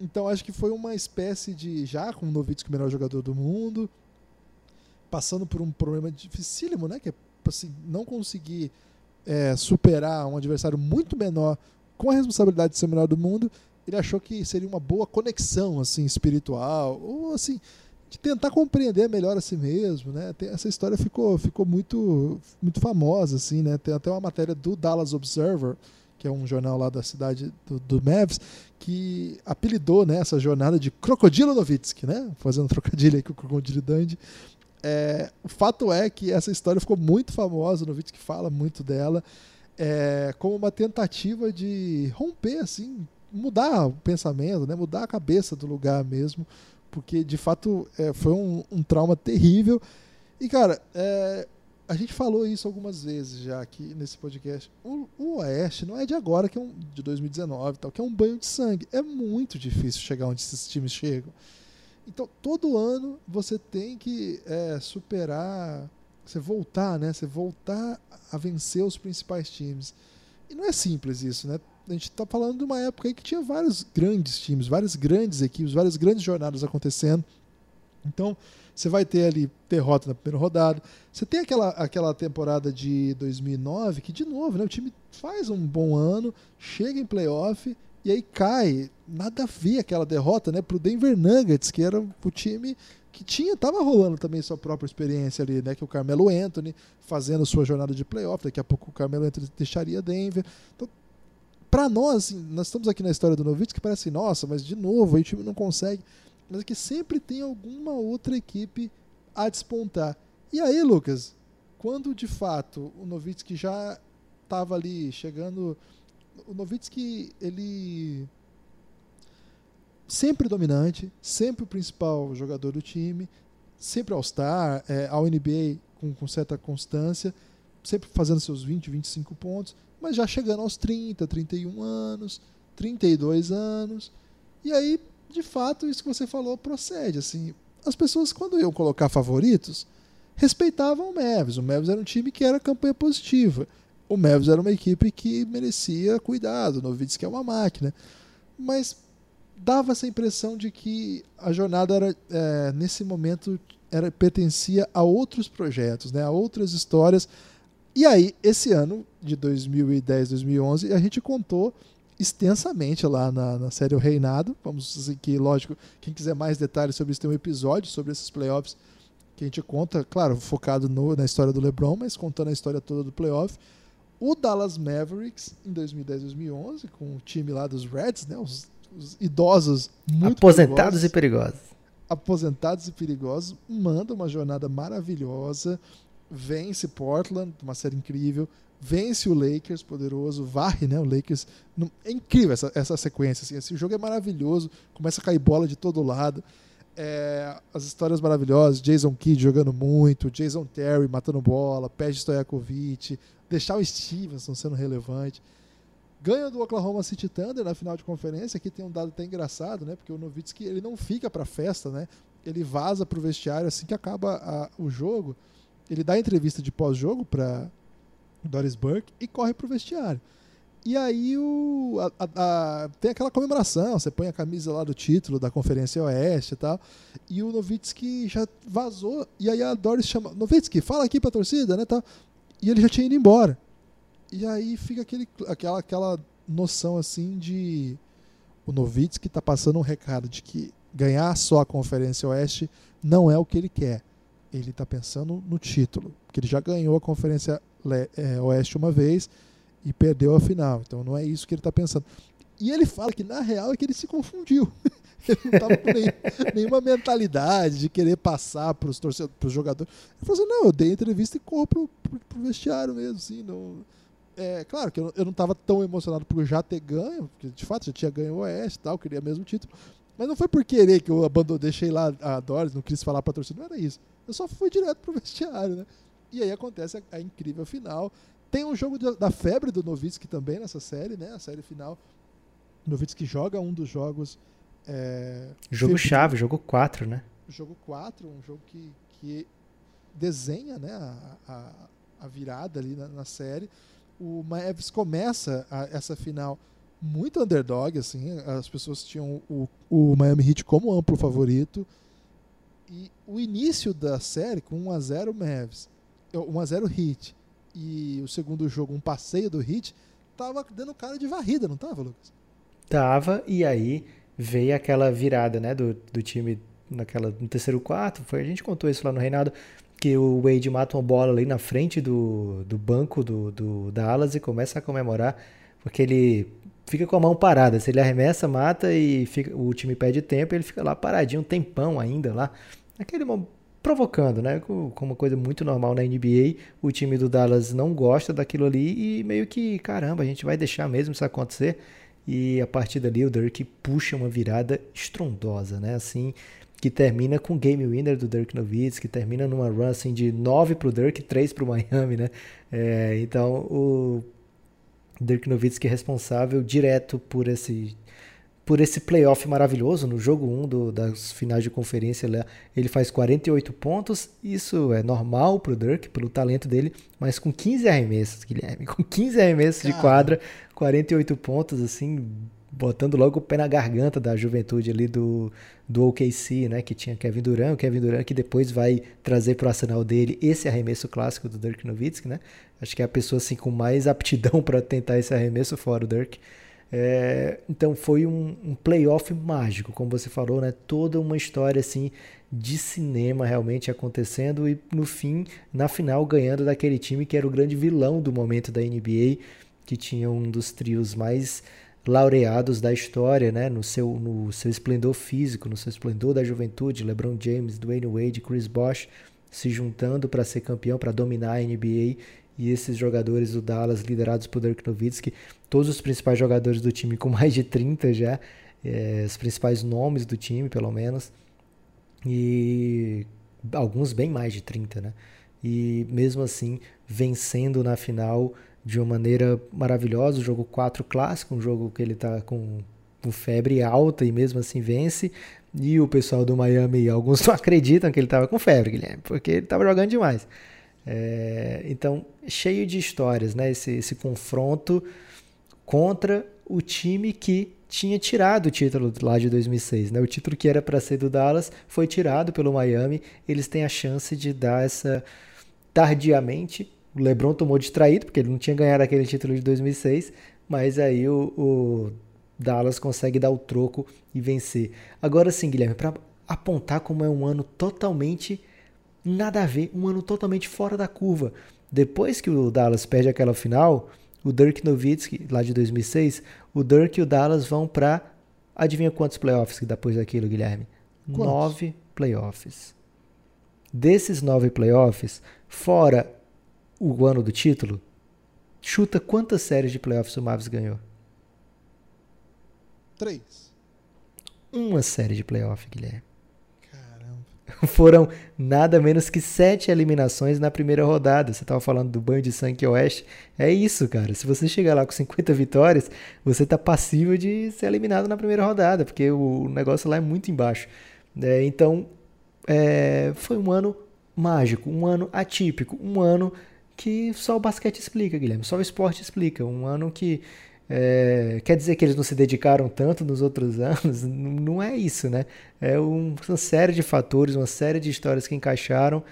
B: Então acho que foi uma espécie de. Já com o Novitsky, o melhor jogador do mundo, passando por um problema dificílimo, né? Que é assim, não conseguir é, superar um adversário muito menor com a responsabilidade de ser o melhor do mundo, ele achou que seria uma boa conexão assim espiritual ou assim de tentar compreender melhor a si mesmo, né? Essa história ficou, ficou muito muito famosa assim, né? Tem até uma matéria do Dallas Observer que é um jornal lá da cidade do, do Mavs, que apelidou né, essa jornada de Crocodilo Novitsky, né? Fazendo trocadilho aí com o Crocodilo Dandy. É, o fato é que essa história ficou muito famosa, o Novitsky fala muito dela, é, como uma tentativa de romper, assim, mudar o pensamento, né? mudar a cabeça do lugar mesmo, porque de fato é, foi um, um, trauma terrível. E, cara, é, a gente falou isso algumas vezes já aqui nesse podcast. O, o, Oeste não é de agora, que é um, de 2019 tal, que é um banho de sangue. É muito difícil chegar onde esses times chegam. Então, todo ano você tem que é, superar, você voltar, né? Você voltar a vencer os principais times. E não é simples isso, né? A gente está falando de uma época aí que tinha vários grandes times, várias grandes equipes, várias grandes jornadas acontecendo. Então, você vai ter ali derrota na primeira rodada. Você tem aquela, aquela temporada de 2009 que, de novo, né, o time faz um bom ano, chega em playoff e aí cai. Nada a ver aquela derrota né, para o Denver Nuggets, que era o time que tinha, tava rolando também sua própria experiência ali, né? Que o Carmelo Anthony fazendo sua jornada de playoff, daqui a pouco o Carmelo Anthony deixaria Denver. Então, para nós, assim, nós estamos aqui na história do Novitz que parece, nossa, mas de novo, aí o time não consegue. Mas é que sempre tem alguma outra equipe a despontar. E aí, Lucas, quando de fato o Novitsky já estava ali chegando. O Novitsky, ele sempre dominante, sempre o principal jogador do time, sempre All-Star, é, ao NBA com, com, certa constância, sempre fazendo seus 20, 25 pontos, mas já chegando aos 30, 31 anos, 32 anos. E aí, de fato, isso que você falou procede. Assim, as pessoas, quando iam colocar favoritos, respeitavam o Mavs. O Mavs era um time que era campanha positiva. O Mavs era uma equipe que merecia cuidado. O Novitsky é uma máquina. Mas dava essa impressão de que a jornada era é, nesse momento era pertencia a outros projetos, né, a outras histórias. E aí, esse ano de 2010, 2011, a gente contou extensamente lá na, na série O Reinado. Vamos dizer que, lógico, quem quiser mais detalhes sobre isso, tem um episódio sobre esses playoffs que a gente conta, claro, focado no, na história do LeBron, mas contando a história toda do playoff. O Dallas Mavericks em 2010, 2011, com o time lá dos Reds, né, os os idosos muito
H: aposentados perigosos, e perigosos.
B: Aposentados e perigosos, manda uma jornada maravilhosa, vence Portland, uma série incrível, vence o Lakers, poderoso, varre, né? O Lakers. É incrível essa, essa sequência. Assim, esse jogo é maravilhoso, começa a cair bola de todo lado. É, as histórias maravilhosas, Jason Kidd jogando muito, Jason Terry matando bola, Pej Stojakovic, deixar o Stevenson sendo relevante. Ganha do Oklahoma City Thunder na final de conferência. Aqui tem um dado até engraçado, né? Porque o Novitsky ele não fica para festa, né? Ele vaza para o vestiário assim que acaba a, o jogo. Ele dá entrevista de pós-jogo para Doris Burke e corre para o vestiário. E aí o, a, a, tem aquela comemoração, você põe a camisa lá do título da Conferência Oeste e tal. E o Novitsky já vazou. E aí a Doris chama: Novitsky, fala aqui para a torcida, né? Tal. E ele já tinha ido embora. E aí fica aquele, aquela, aquela noção assim de o Novitsky está passando um recado de que ganhar só a Conferência Oeste não é o que ele quer. Ele está pensando no título, porque ele já ganhou a Conferência Oeste uma vez e perdeu a final. Então não é isso que ele está pensando. E ele fala que na real é que ele se confundiu. [laughs] ele não estava com nem, [laughs] nenhuma mentalidade de querer passar para os jogadores. Ele falou assim: não, eu dei entrevista e corro para o vestiário mesmo. Assim, não, é, claro que eu, não estava tão emocionado por já ter ganho, porque de fato já tinha ganho o Oeste e tal, queria mesmo o título. Mas não foi por querer que eu abandonei, deixei lá a Doris, não quis falar pra torcida, não era isso. Eu só fui direto pro vestiário, né? E aí acontece a, a incrível final. Tem um jogo de, da febre do Novitsky também nessa série, né? A série final. Novitsky joga um dos jogos. É,
H: jogo febril. chave, jogo 4, né?
B: Jogo 4, um jogo que, que desenha né, a, a, a virada ali na, na série o Mavis começa a, essa final muito underdog, assim, as pessoas tinham o, o Miami Heat como amplo favorito. E o início da série com 1 a 0 Mavs, 1 a 0 Heat e o segundo jogo um passeio do Heat, tava dando cara de varrida, não tava, Lucas?
H: Tava, e aí veio aquela virada, né, do, do time naquela no terceiro quarto, foi a gente contou isso lá no Reinado, que o Wade mata uma bola ali na frente do, do banco do, do Dallas e começa a comemorar, porque ele fica com a mão parada. Se ele arremessa, mata e fica, o time perde tempo, ele fica lá paradinho um tempão ainda lá. Aquele provocando, né? Com uma coisa muito normal na NBA. O time do Dallas não gosta daquilo ali e meio que, caramba, a gente vai deixar mesmo isso acontecer. E a partir dali o Dirk puxa uma virada estrondosa, né? Assim, que termina com game winner do Dirk Nowitzki, que termina numa run assim, de 9 para o Dirk e 3 para o Miami, né? É, então o Dirk Nowitzki é responsável direto por esse por esse playoff maravilhoso no jogo 1 do, das finais de conferência ele faz 48 pontos isso é normal para o Dirk pelo talento dele mas com 15 arremessos Guilherme [laughs] com 15 arremessos Cara. de quadra 48 pontos assim botando logo o pé na garganta da juventude ali do, do OKC, né? Que tinha Kevin Durant, o Kevin Durant que depois vai trazer para o arsenal dele esse arremesso clássico do Dirk Nowitzki, né? Acho que é a pessoa assim com mais aptidão [laughs] para tentar esse arremesso fora o Dirk. É, então foi um, um playoff mágico, como você falou, né? Toda uma história assim de cinema realmente acontecendo e no fim, na final, ganhando daquele time que era o grande vilão do momento da NBA, que tinha um dos trios mais laureados da história, né? No seu, no seu esplendor físico, no seu esplendor da juventude, LeBron James, Dwayne Wade, Chris Bosh se juntando para ser campeão, para dominar a NBA e esses jogadores do Dallas liderados por Dirk Nowitzki, todos os principais jogadores do time com [laughs] mais de 30 já, é, os principais nomes do time, pelo menos, e alguns bem mais de 30, né? E mesmo assim, vencendo na final de uma maneira maravilhosa. O jogo 4 clássico, um jogo que ele está com, com febre alta e mesmo assim vence. E o pessoal do Miami, alguns [laughs] não acreditam que ele estava com febre, Guilherme, porque ele estava jogando demais. É, então, cheio de histórias, né? Esse, esse confronto contra o time que tinha tirado o título lá de 2006, né? O título que era para ser do Dallas foi tirado pelo Miami. Eles têm a chance de dar essa tardiamente o LeBron tomou distraído, porque ele não tinha ganhado aquele título de 2006, mas aí o, o Dallas consegue dar o troco e vencer. Agora sim, Guilherme, para apontar como é um ano totalmente nada a ver, um ano totalmente fora da curva. Depois que o Dallas perde aquela final, o Dirk Nowitzki, lá de 2006, o Dirk e o Dallas vão para adivinha quantos playoffs que depois daquilo, Guilherme? Quantos? Nove playoffs. Desses nove playoffs, fora o ano do título, chuta quantas séries de playoffs o Mavs ganhou?
B: Três.
H: Uma série de playoff, Guilherme. [laughs] Foram nada menos que sete eliminações na primeira rodada. Você estava falando do banho de sangue oeste. É isso, cara. Se você chegar lá com 50 vitórias, você está passível de ser eliminado na primeira rodada, porque o negócio lá é muito embaixo. É, então, é, foi um ano mágico, um ano atípico, um ano que só o basquete explica, Guilherme, só o esporte explica. Um ano que é, quer dizer que eles não se dedicaram tanto nos outros [laughs] anos? Não é isso, né? É um, uma série de fatores, uma série de histórias que encaixaram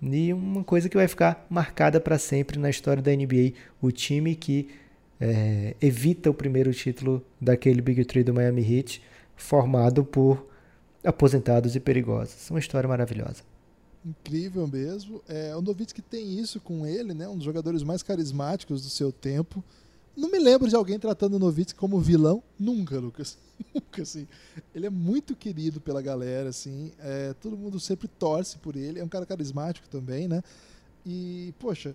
H: e uma coisa que vai ficar marcada para sempre na história da NBA. O time que é, evita o primeiro título daquele Big Three do Miami Heat, formado por aposentados e perigosos. Uma história maravilhosa
B: incrível mesmo. É, o Novitsky tem isso com ele, né? Um dos jogadores mais carismáticos do seu tempo. Não me lembro de alguém tratando o Novitsky como vilão. Nunca, Lucas. [laughs] Nunca, assim. Ele é muito querido pela galera, assim. É, todo mundo sempre torce por ele. É um cara carismático também, né? E, poxa,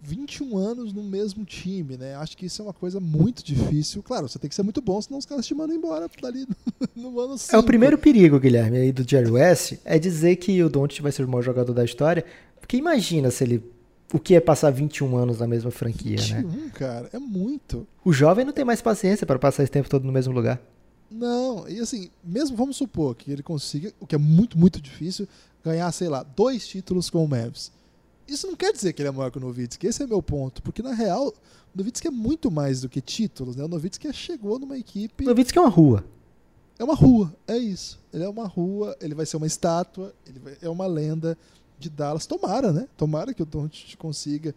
B: 21 anos no mesmo time, né? Acho que isso é uma coisa muito difícil. Claro, você tem que ser muito bom, senão os caras te mandam embora dali no [laughs] ano
H: cinco. É o primeiro perigo, Guilherme, aí do Jerry West, é dizer que o Doncic vai ser o maior jogador da história, porque imagina se ele o que é passar 21 anos na mesma franquia, 21,
B: né? cara, é muito.
H: O jovem não tem mais paciência para passar esse tempo todo no mesmo lugar.
B: Não, e assim, mesmo vamos supor que ele consiga, o que é muito, muito difícil, ganhar, sei lá, dois títulos com o Mavs isso não quer dizer que ele é maior que o Novitsky, esse é meu ponto. Porque, na real, o Novitsky é muito mais do que títulos, né? O Novitsky chegou numa equipe...
H: O Novitsky é uma rua.
B: É uma rua, é isso. Ele é uma rua, ele vai ser uma estátua, ele vai, é uma lenda de Dallas. Tomara, né? Tomara que o Doncic consiga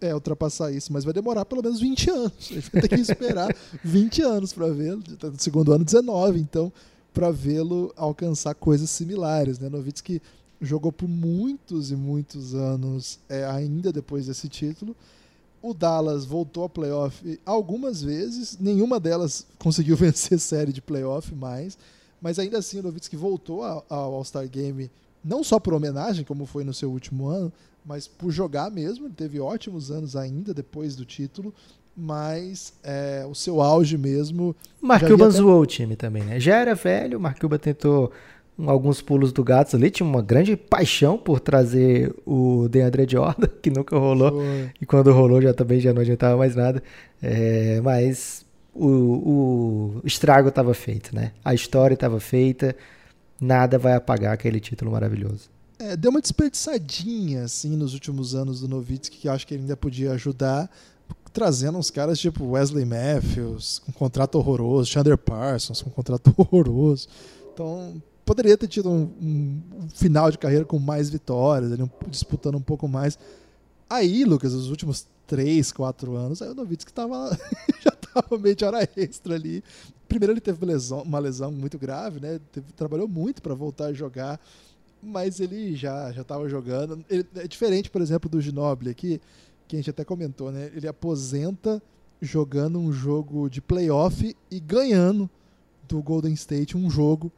B: é, ultrapassar isso, mas vai demorar pelo menos 20 anos. Ele vai ter que esperar [laughs] 20 anos para vê-lo. Segundo ano, 19, então, para vê-lo alcançar coisas similares, né? Novitsky jogou por muitos e muitos anos é, ainda depois desse título. O Dallas voltou a playoff algumas vezes, nenhuma delas conseguiu [laughs] vencer série de playoff mais, mas ainda assim o Nowitzki voltou ao All-Star Game não só por homenagem, como foi no seu último ano, mas por jogar mesmo. Ele teve ótimos anos ainda depois do título, mas é, o seu auge mesmo.
H: Mark Cuban até... zoou o time também, né? Já era velho, o Mark Cuban tentou alguns pulos do gato ali, tinha uma grande paixão por trazer o DeAndre Jordan, [laughs] que nunca rolou, Foi. e quando rolou já também já não adiantava mais nada, é, mas o, o estrago estava feito, né? A história estava feita, nada vai apagar aquele título maravilhoso.
B: É, deu uma desperdiçadinha assim nos últimos anos do Novitsky, que acho que ele ainda podia ajudar. trazendo uns caras tipo Wesley Matthews, com um contrato horroroso, Chandler Parsons, com um contrato [laughs] horroroso. Então, poderia ter tido um, um, final de carreira com mais vitórias, ele disputando um pouco mais. Aí, Lucas, os últimos 3, 4 anos, aí o Novitsky tava, [laughs] já estava meio de hora extra ali. Primeiro ele teve uma lesão, uma lesão muito grave, né? Teve, trabalhou muito para voltar a jogar, mas ele já já estava jogando. Ele, é diferente, por exemplo, do Ginobili aqui, que a gente até comentou, né? Ele aposenta jogando um jogo de playoff e ganhando do Golden State um jogo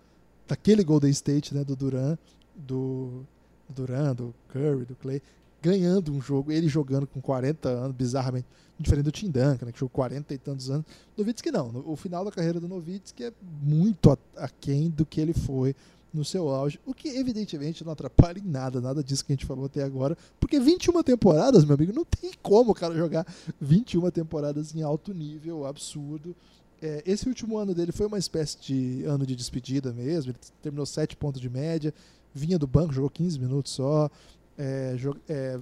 B: daquele Golden State, né, do Duran, do Duran, do Curry, do Clay, ganhando um jogo, ele jogando com 40 anos, bizarramente, diferente do Tim Duncan, né, que jogou 40 e tantos anos. Novitsky não, o final da carreira do Novitsky é muito aquém do que ele foi no seu auge, o que evidentemente não atrapalha em nada, nada disso que a gente falou até agora, porque 21 temporadas, meu amigo, não tem como o cara jogar 21 temporadas em alto nível, absurdo. É, esse último ano dele foi uma espécie de ano de despedida mesmo, ele terminou 7 pontos de média, vinha do banco, jogou 15 minutos só, é, é,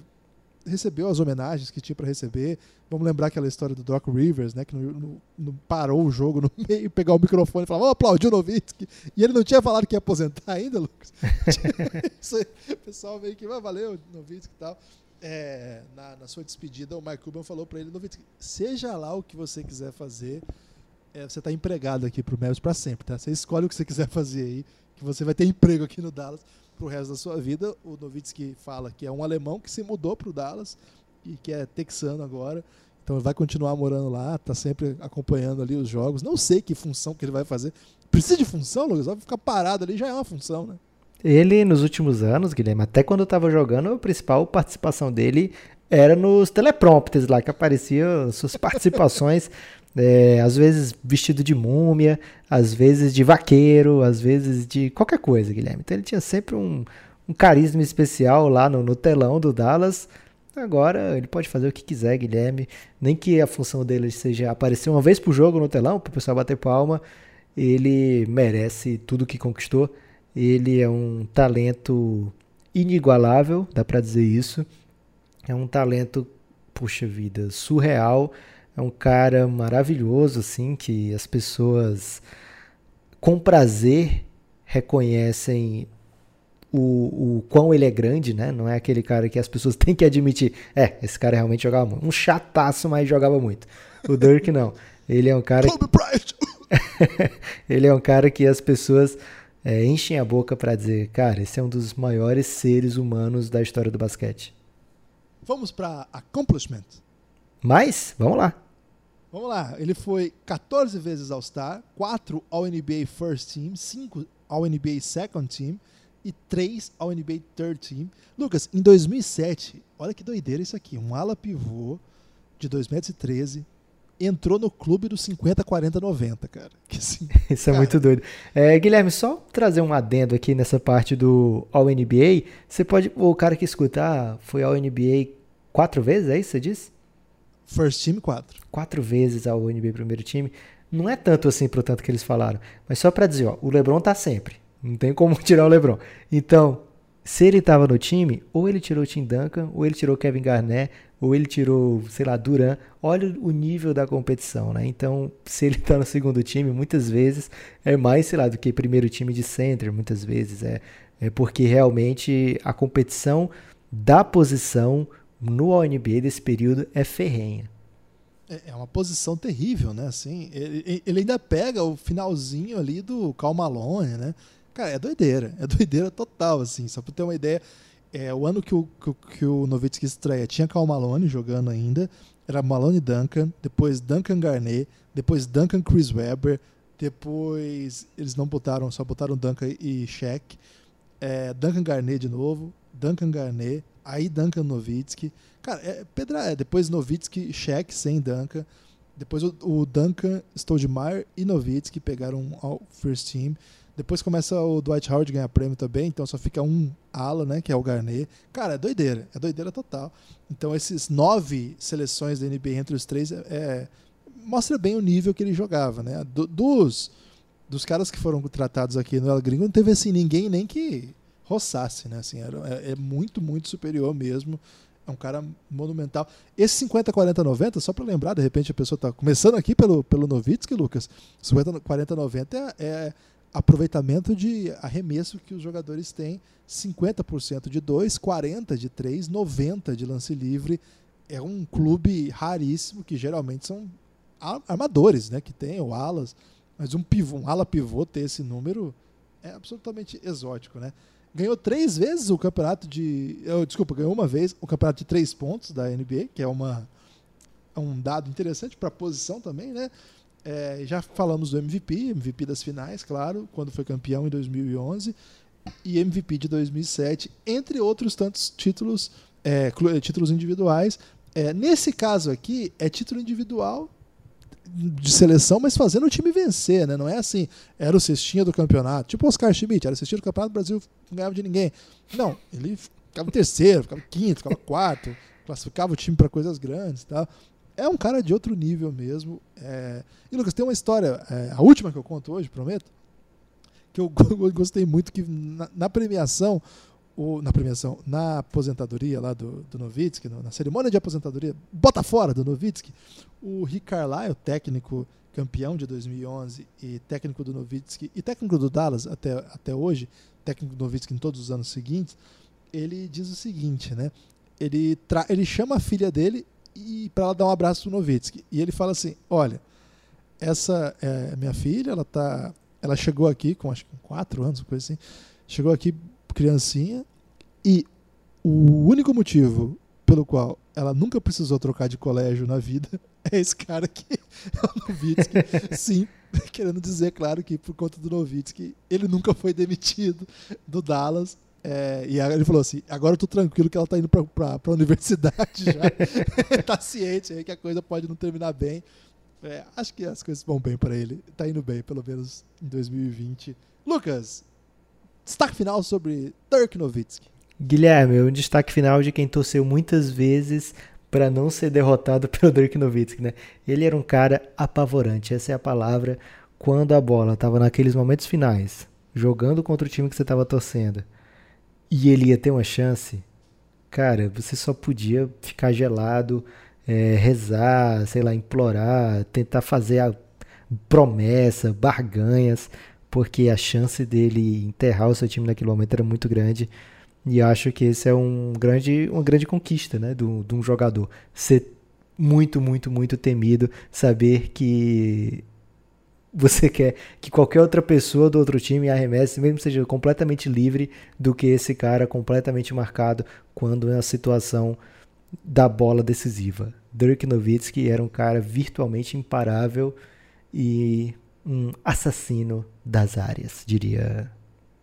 B: recebeu as homenagens que tinha para receber. Vamos lembrar aquela história do Doc Rivers, né, que no, parou o jogo no [laughs] meio, pegar o microfone e falar, vamos aplaudir o Novitsky. E ele não tinha falado que ia aposentar [laughs] ainda, Lucas. [laughs] o pessoal meio que, ah, valeu, Novitsky e tal. É, na, na, sua despedida, o Mike Cuban falou para ele, Novitsky, seja lá o que você quiser fazer, é, você está empregado aqui para o Mavericks para sempre, tá? Você escolhe o que você quiser fazer aí, que você vai ter emprego aqui no Dallas para o resto da sua vida. O Novitsky fala que é um alemão que se mudou para o Dallas e que é texano agora. Então ele vai continuar morando lá, tá sempre acompanhando ali os jogos. Não sei que função que ele vai fazer. Precisa de função, Lucas? Vai ficar parado ali já é uma função, né?
H: Ele, nos últimos anos, Guilherme, até quando eu estava jogando, a principal participação dele era nos teleprompters lá, que apareciam suas participações [laughs] é, às vezes vestido de múmia, às vezes de vaqueiro, às vezes de qualquer coisa, Guilherme. Então ele tinha sempre um, um carisma especial lá no, no, telão do Dallas. Agora ele pode fazer o que quiser, Guilherme. Nem que a função dele seja aparecer uma vez por jogo no telão, para o pessoal bater palma. Ele merece tudo que conquistou. Ele é um talento inigualável, dá para dizer isso. É um talento, puxa vida, surreal é um cara maravilhoso, assim, que as pessoas com prazer reconhecem o, o quão ele é grande, né? Não é aquele cara que as pessoas [laughs] têm que admitir. É, esse cara realmente jogava muito. Um chataço, mas jogava muito. O Dirk não. Ele é um cara. [laughs] ele é um cara que as pessoas é, enchem a boca para dizer, cara, esse é um dos maiores seres humanos da história do basquete.
B: Vamos para accomplishment.
H: Mas, vamos lá.
B: Vamos lá. Ele foi 14 vezes All-Star, 4 All-NBA First Team, 5 All-NBA Second Team e 3 All-NBA Third Team. Lucas, em 2007, olha que doideira isso aqui. Um ala pivô de 2,13 metros entrou no clube dos 50, 40, 90, cara. Que,
H: assim, [laughs] Isso cara... é muito doido. É, Guilherme, só trazer um adendo aqui nessa parte do All-NBA. Você pode. O cara que escutar ah, foi All-NBA quatro vezes, é isso que você disse?
B: First Team, quatro.
H: Quatro vezes ao NBA primeiro time. Não é tanto assim pro tanto que eles falaram. Mas só para dizer, ó, o LeBron tá sempre. Não tem como [laughs] tirar o LeBron. Então, se ele tava no time, ou ele tirou o Tim Duncan, ou ele tirou Kevin Garnett, ou ele tirou, sei lá, Duran. Olha o nível da competição, né? Então, se ele [laughs] tá no segundo time, muitas vezes é mais, sei lá, do que primeiro time de center, muitas vezes. É, é porque realmente a competição da posição no NBA desse período é ferrenha.
B: É, é uma posição terrível, né? Assim, ele, ele ainda pega o finalzinho ali do Cal Malone, né? Cara, é doideira, é doideira total, assim. Só pra ter uma ideia, é, o ano que o, que, que o Nowitzki estreia tinha Cal Malone jogando ainda, era Malone Duncan, depois Duncan Garnett, depois Duncan Chris Webber, depois eles não botaram, só botaram Duncan e Shaq, é, Duncan Garnett de novo, Duncan Garnett, aí Duncan Nowitzki. Cara, é, Pedra, é, depois Nowitzki, Shaq sem Duncan. Depois o, o Duncan, Stoudemire e Nowitzki pegaram ao first team. Depois começa o Dwight Howard ganhar prêmio também, então só fica um ala, né, que é o Garnet. Cara, é doideira, é doideira total. Então esses nove seleções da NBA entre os três é, é mostra bem o nível que ele jogava, né? Do, dos dos caras que foram tratados aqui no El Gringo, não teve assim ninguém nem que roçasse, né? Assim, era, é, é muito, muito superior mesmo. É um cara monumental. Esse 50, 40, 90, só para lembrar, de repente a pessoa está começando aqui pelo, pelo Novitsky, Lucas. 50, 40, 90 é, é aproveitamento de arremesso que os jogadores têm. 50% de 2, 40% de 3, 90% de lance livre. É um clube raríssimo, que geralmente são armadores, né? Que tem, ou alas. Mas um, pivô, um ala pivô ter esse número é absolutamente exótico, né? Ganhou três vezes o campeonato de. Eu, desculpa, ganhou uma vez o campeonato de três pontos da NBA, que é uma, é um dado interessante para a posição também, né? É, já falamos do MVP, MVP das finais, claro, quando foi campeão em 2011, e MVP de 2007, entre outros tantos títulos, é, títulos individuais. É, nesse caso aqui, é título individual de seleção, mas fazendo o time vencer, né? Não é assim, era o cestinha do campeonato. Tipo o Oscar Schmidt, era o cestinha do campeonato, o Brasil não ganhava de ninguém. Não, ele ficava em terceiro, ficava em quinto, ficava em quarto, classificava o time para coisas grandes tá? É um cara de outro nível mesmo. É... E Lucas, tem uma história, é, a última que eu conto hoje, prometo, que eu [laughs] gostei muito, que na, na premiação o, na premiação, na aposentadoria lá do, do Novitsky, na cerimônia de aposentadoria, bota fora do Novitsky, o Rick Carlisle, técnico campeão de 2011 e técnico do Novitsky e técnico do Dallas até, até hoje, técnico do Novitsky em todos os anos seguintes, ele diz o seguinte, né? Ele, tra ele chama a filha dele e para ela dar um abraço pro Novitsky. E ele fala assim: "Olha, essa é minha filha, ela tá ela chegou aqui com acho que quatro anos, coisa assim. Chegou aqui criancinha, e o único motivo pelo qual ela nunca precisou trocar de colégio na vida [laughs] é esse cara aqui, [laughs] o Novitsky. [laughs] Sim, querendo dizer, claro, que por conta do Novitsky, ele nunca foi demitido do Dallas. É, e ele falou assim: agora eu tô tranquilo que ela tá indo pra, pra, pra universidade já. tá ciente aí que a coisa pode não terminar bem. É, acho que as coisas vão bem para ele. Tá indo bem, pelo menos em 2020. Lucas, Destaque final sobre Dirk Nowitzki.
H: Guilherme, um destaque final de quem torceu muitas vezes para não ser derrotado [laughs] pelo Dirk Nowitzki, né? Ele era um cara apavorante, essa é a palavra, quando a bola estava naqueles momentos finais, jogando contra o time que você estava torcendo, e ele ia ter uma chance, cara, você só podia ficar gelado, é, rezar, sei lá, implorar, tentar fazer a promessa, barganhas, porque a chance dele enterrar o seu time naquele momento era muito grande. E acho que esse é um grande, uma grande conquista né, do, de um jogador. Ser muito, muito, muito temido, saber que você [laughs] quer que qualquer outra pessoa do outro time arremesse, mesmo seja completamente livre do que esse cara completamente marcado quando é a situação da bola decisiva. Dirk Nowitzki era um cara virtualmente imparável e um assassino das áreas, diria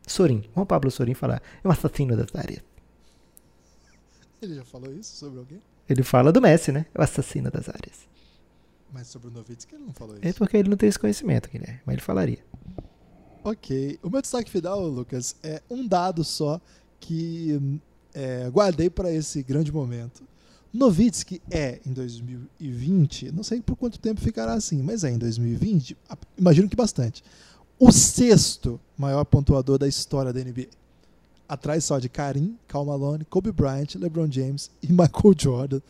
H: Sorin. Juan Pablo Sorin falar, é um assassino das áreas.
B: Ele já falou isso sobre alguém?
H: Ele fala do Messi, né? É o assassino das áreas.
B: Mas sobre o Novitsky ele não falou isso.
H: É porque ele não tem esse conhecimento, Guilherme, mas ele falaria.
B: Ok. O meu destaque final, Lucas, é um dado só que é, guardei para esse grande momento. Novitsky é em 2020, não sei por quanto tempo ficará assim, mas é em 2020, imagino que bastante, o sexto maior pontuador da história da NBA. Atrás só de Karim, Cal Malone, Kobe Bryant, LeBron James e [laughs] Michael Jordan.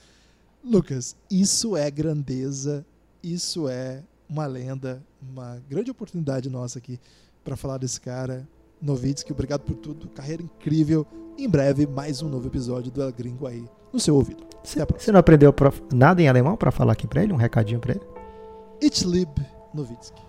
B: Lucas, isso é grandeza, isso é uma lenda, uma grande oportunidade nossa aqui para falar desse cara. Novitsky, obrigado por tudo, carreira incrível. Em breve, mais um novo episódio do El Gringo aí no seu ouvido.
H: Você não aprendeu nada em alemão para falar aqui para ele? Um recadinho para ele?
B: Ich liebe Nowitzki.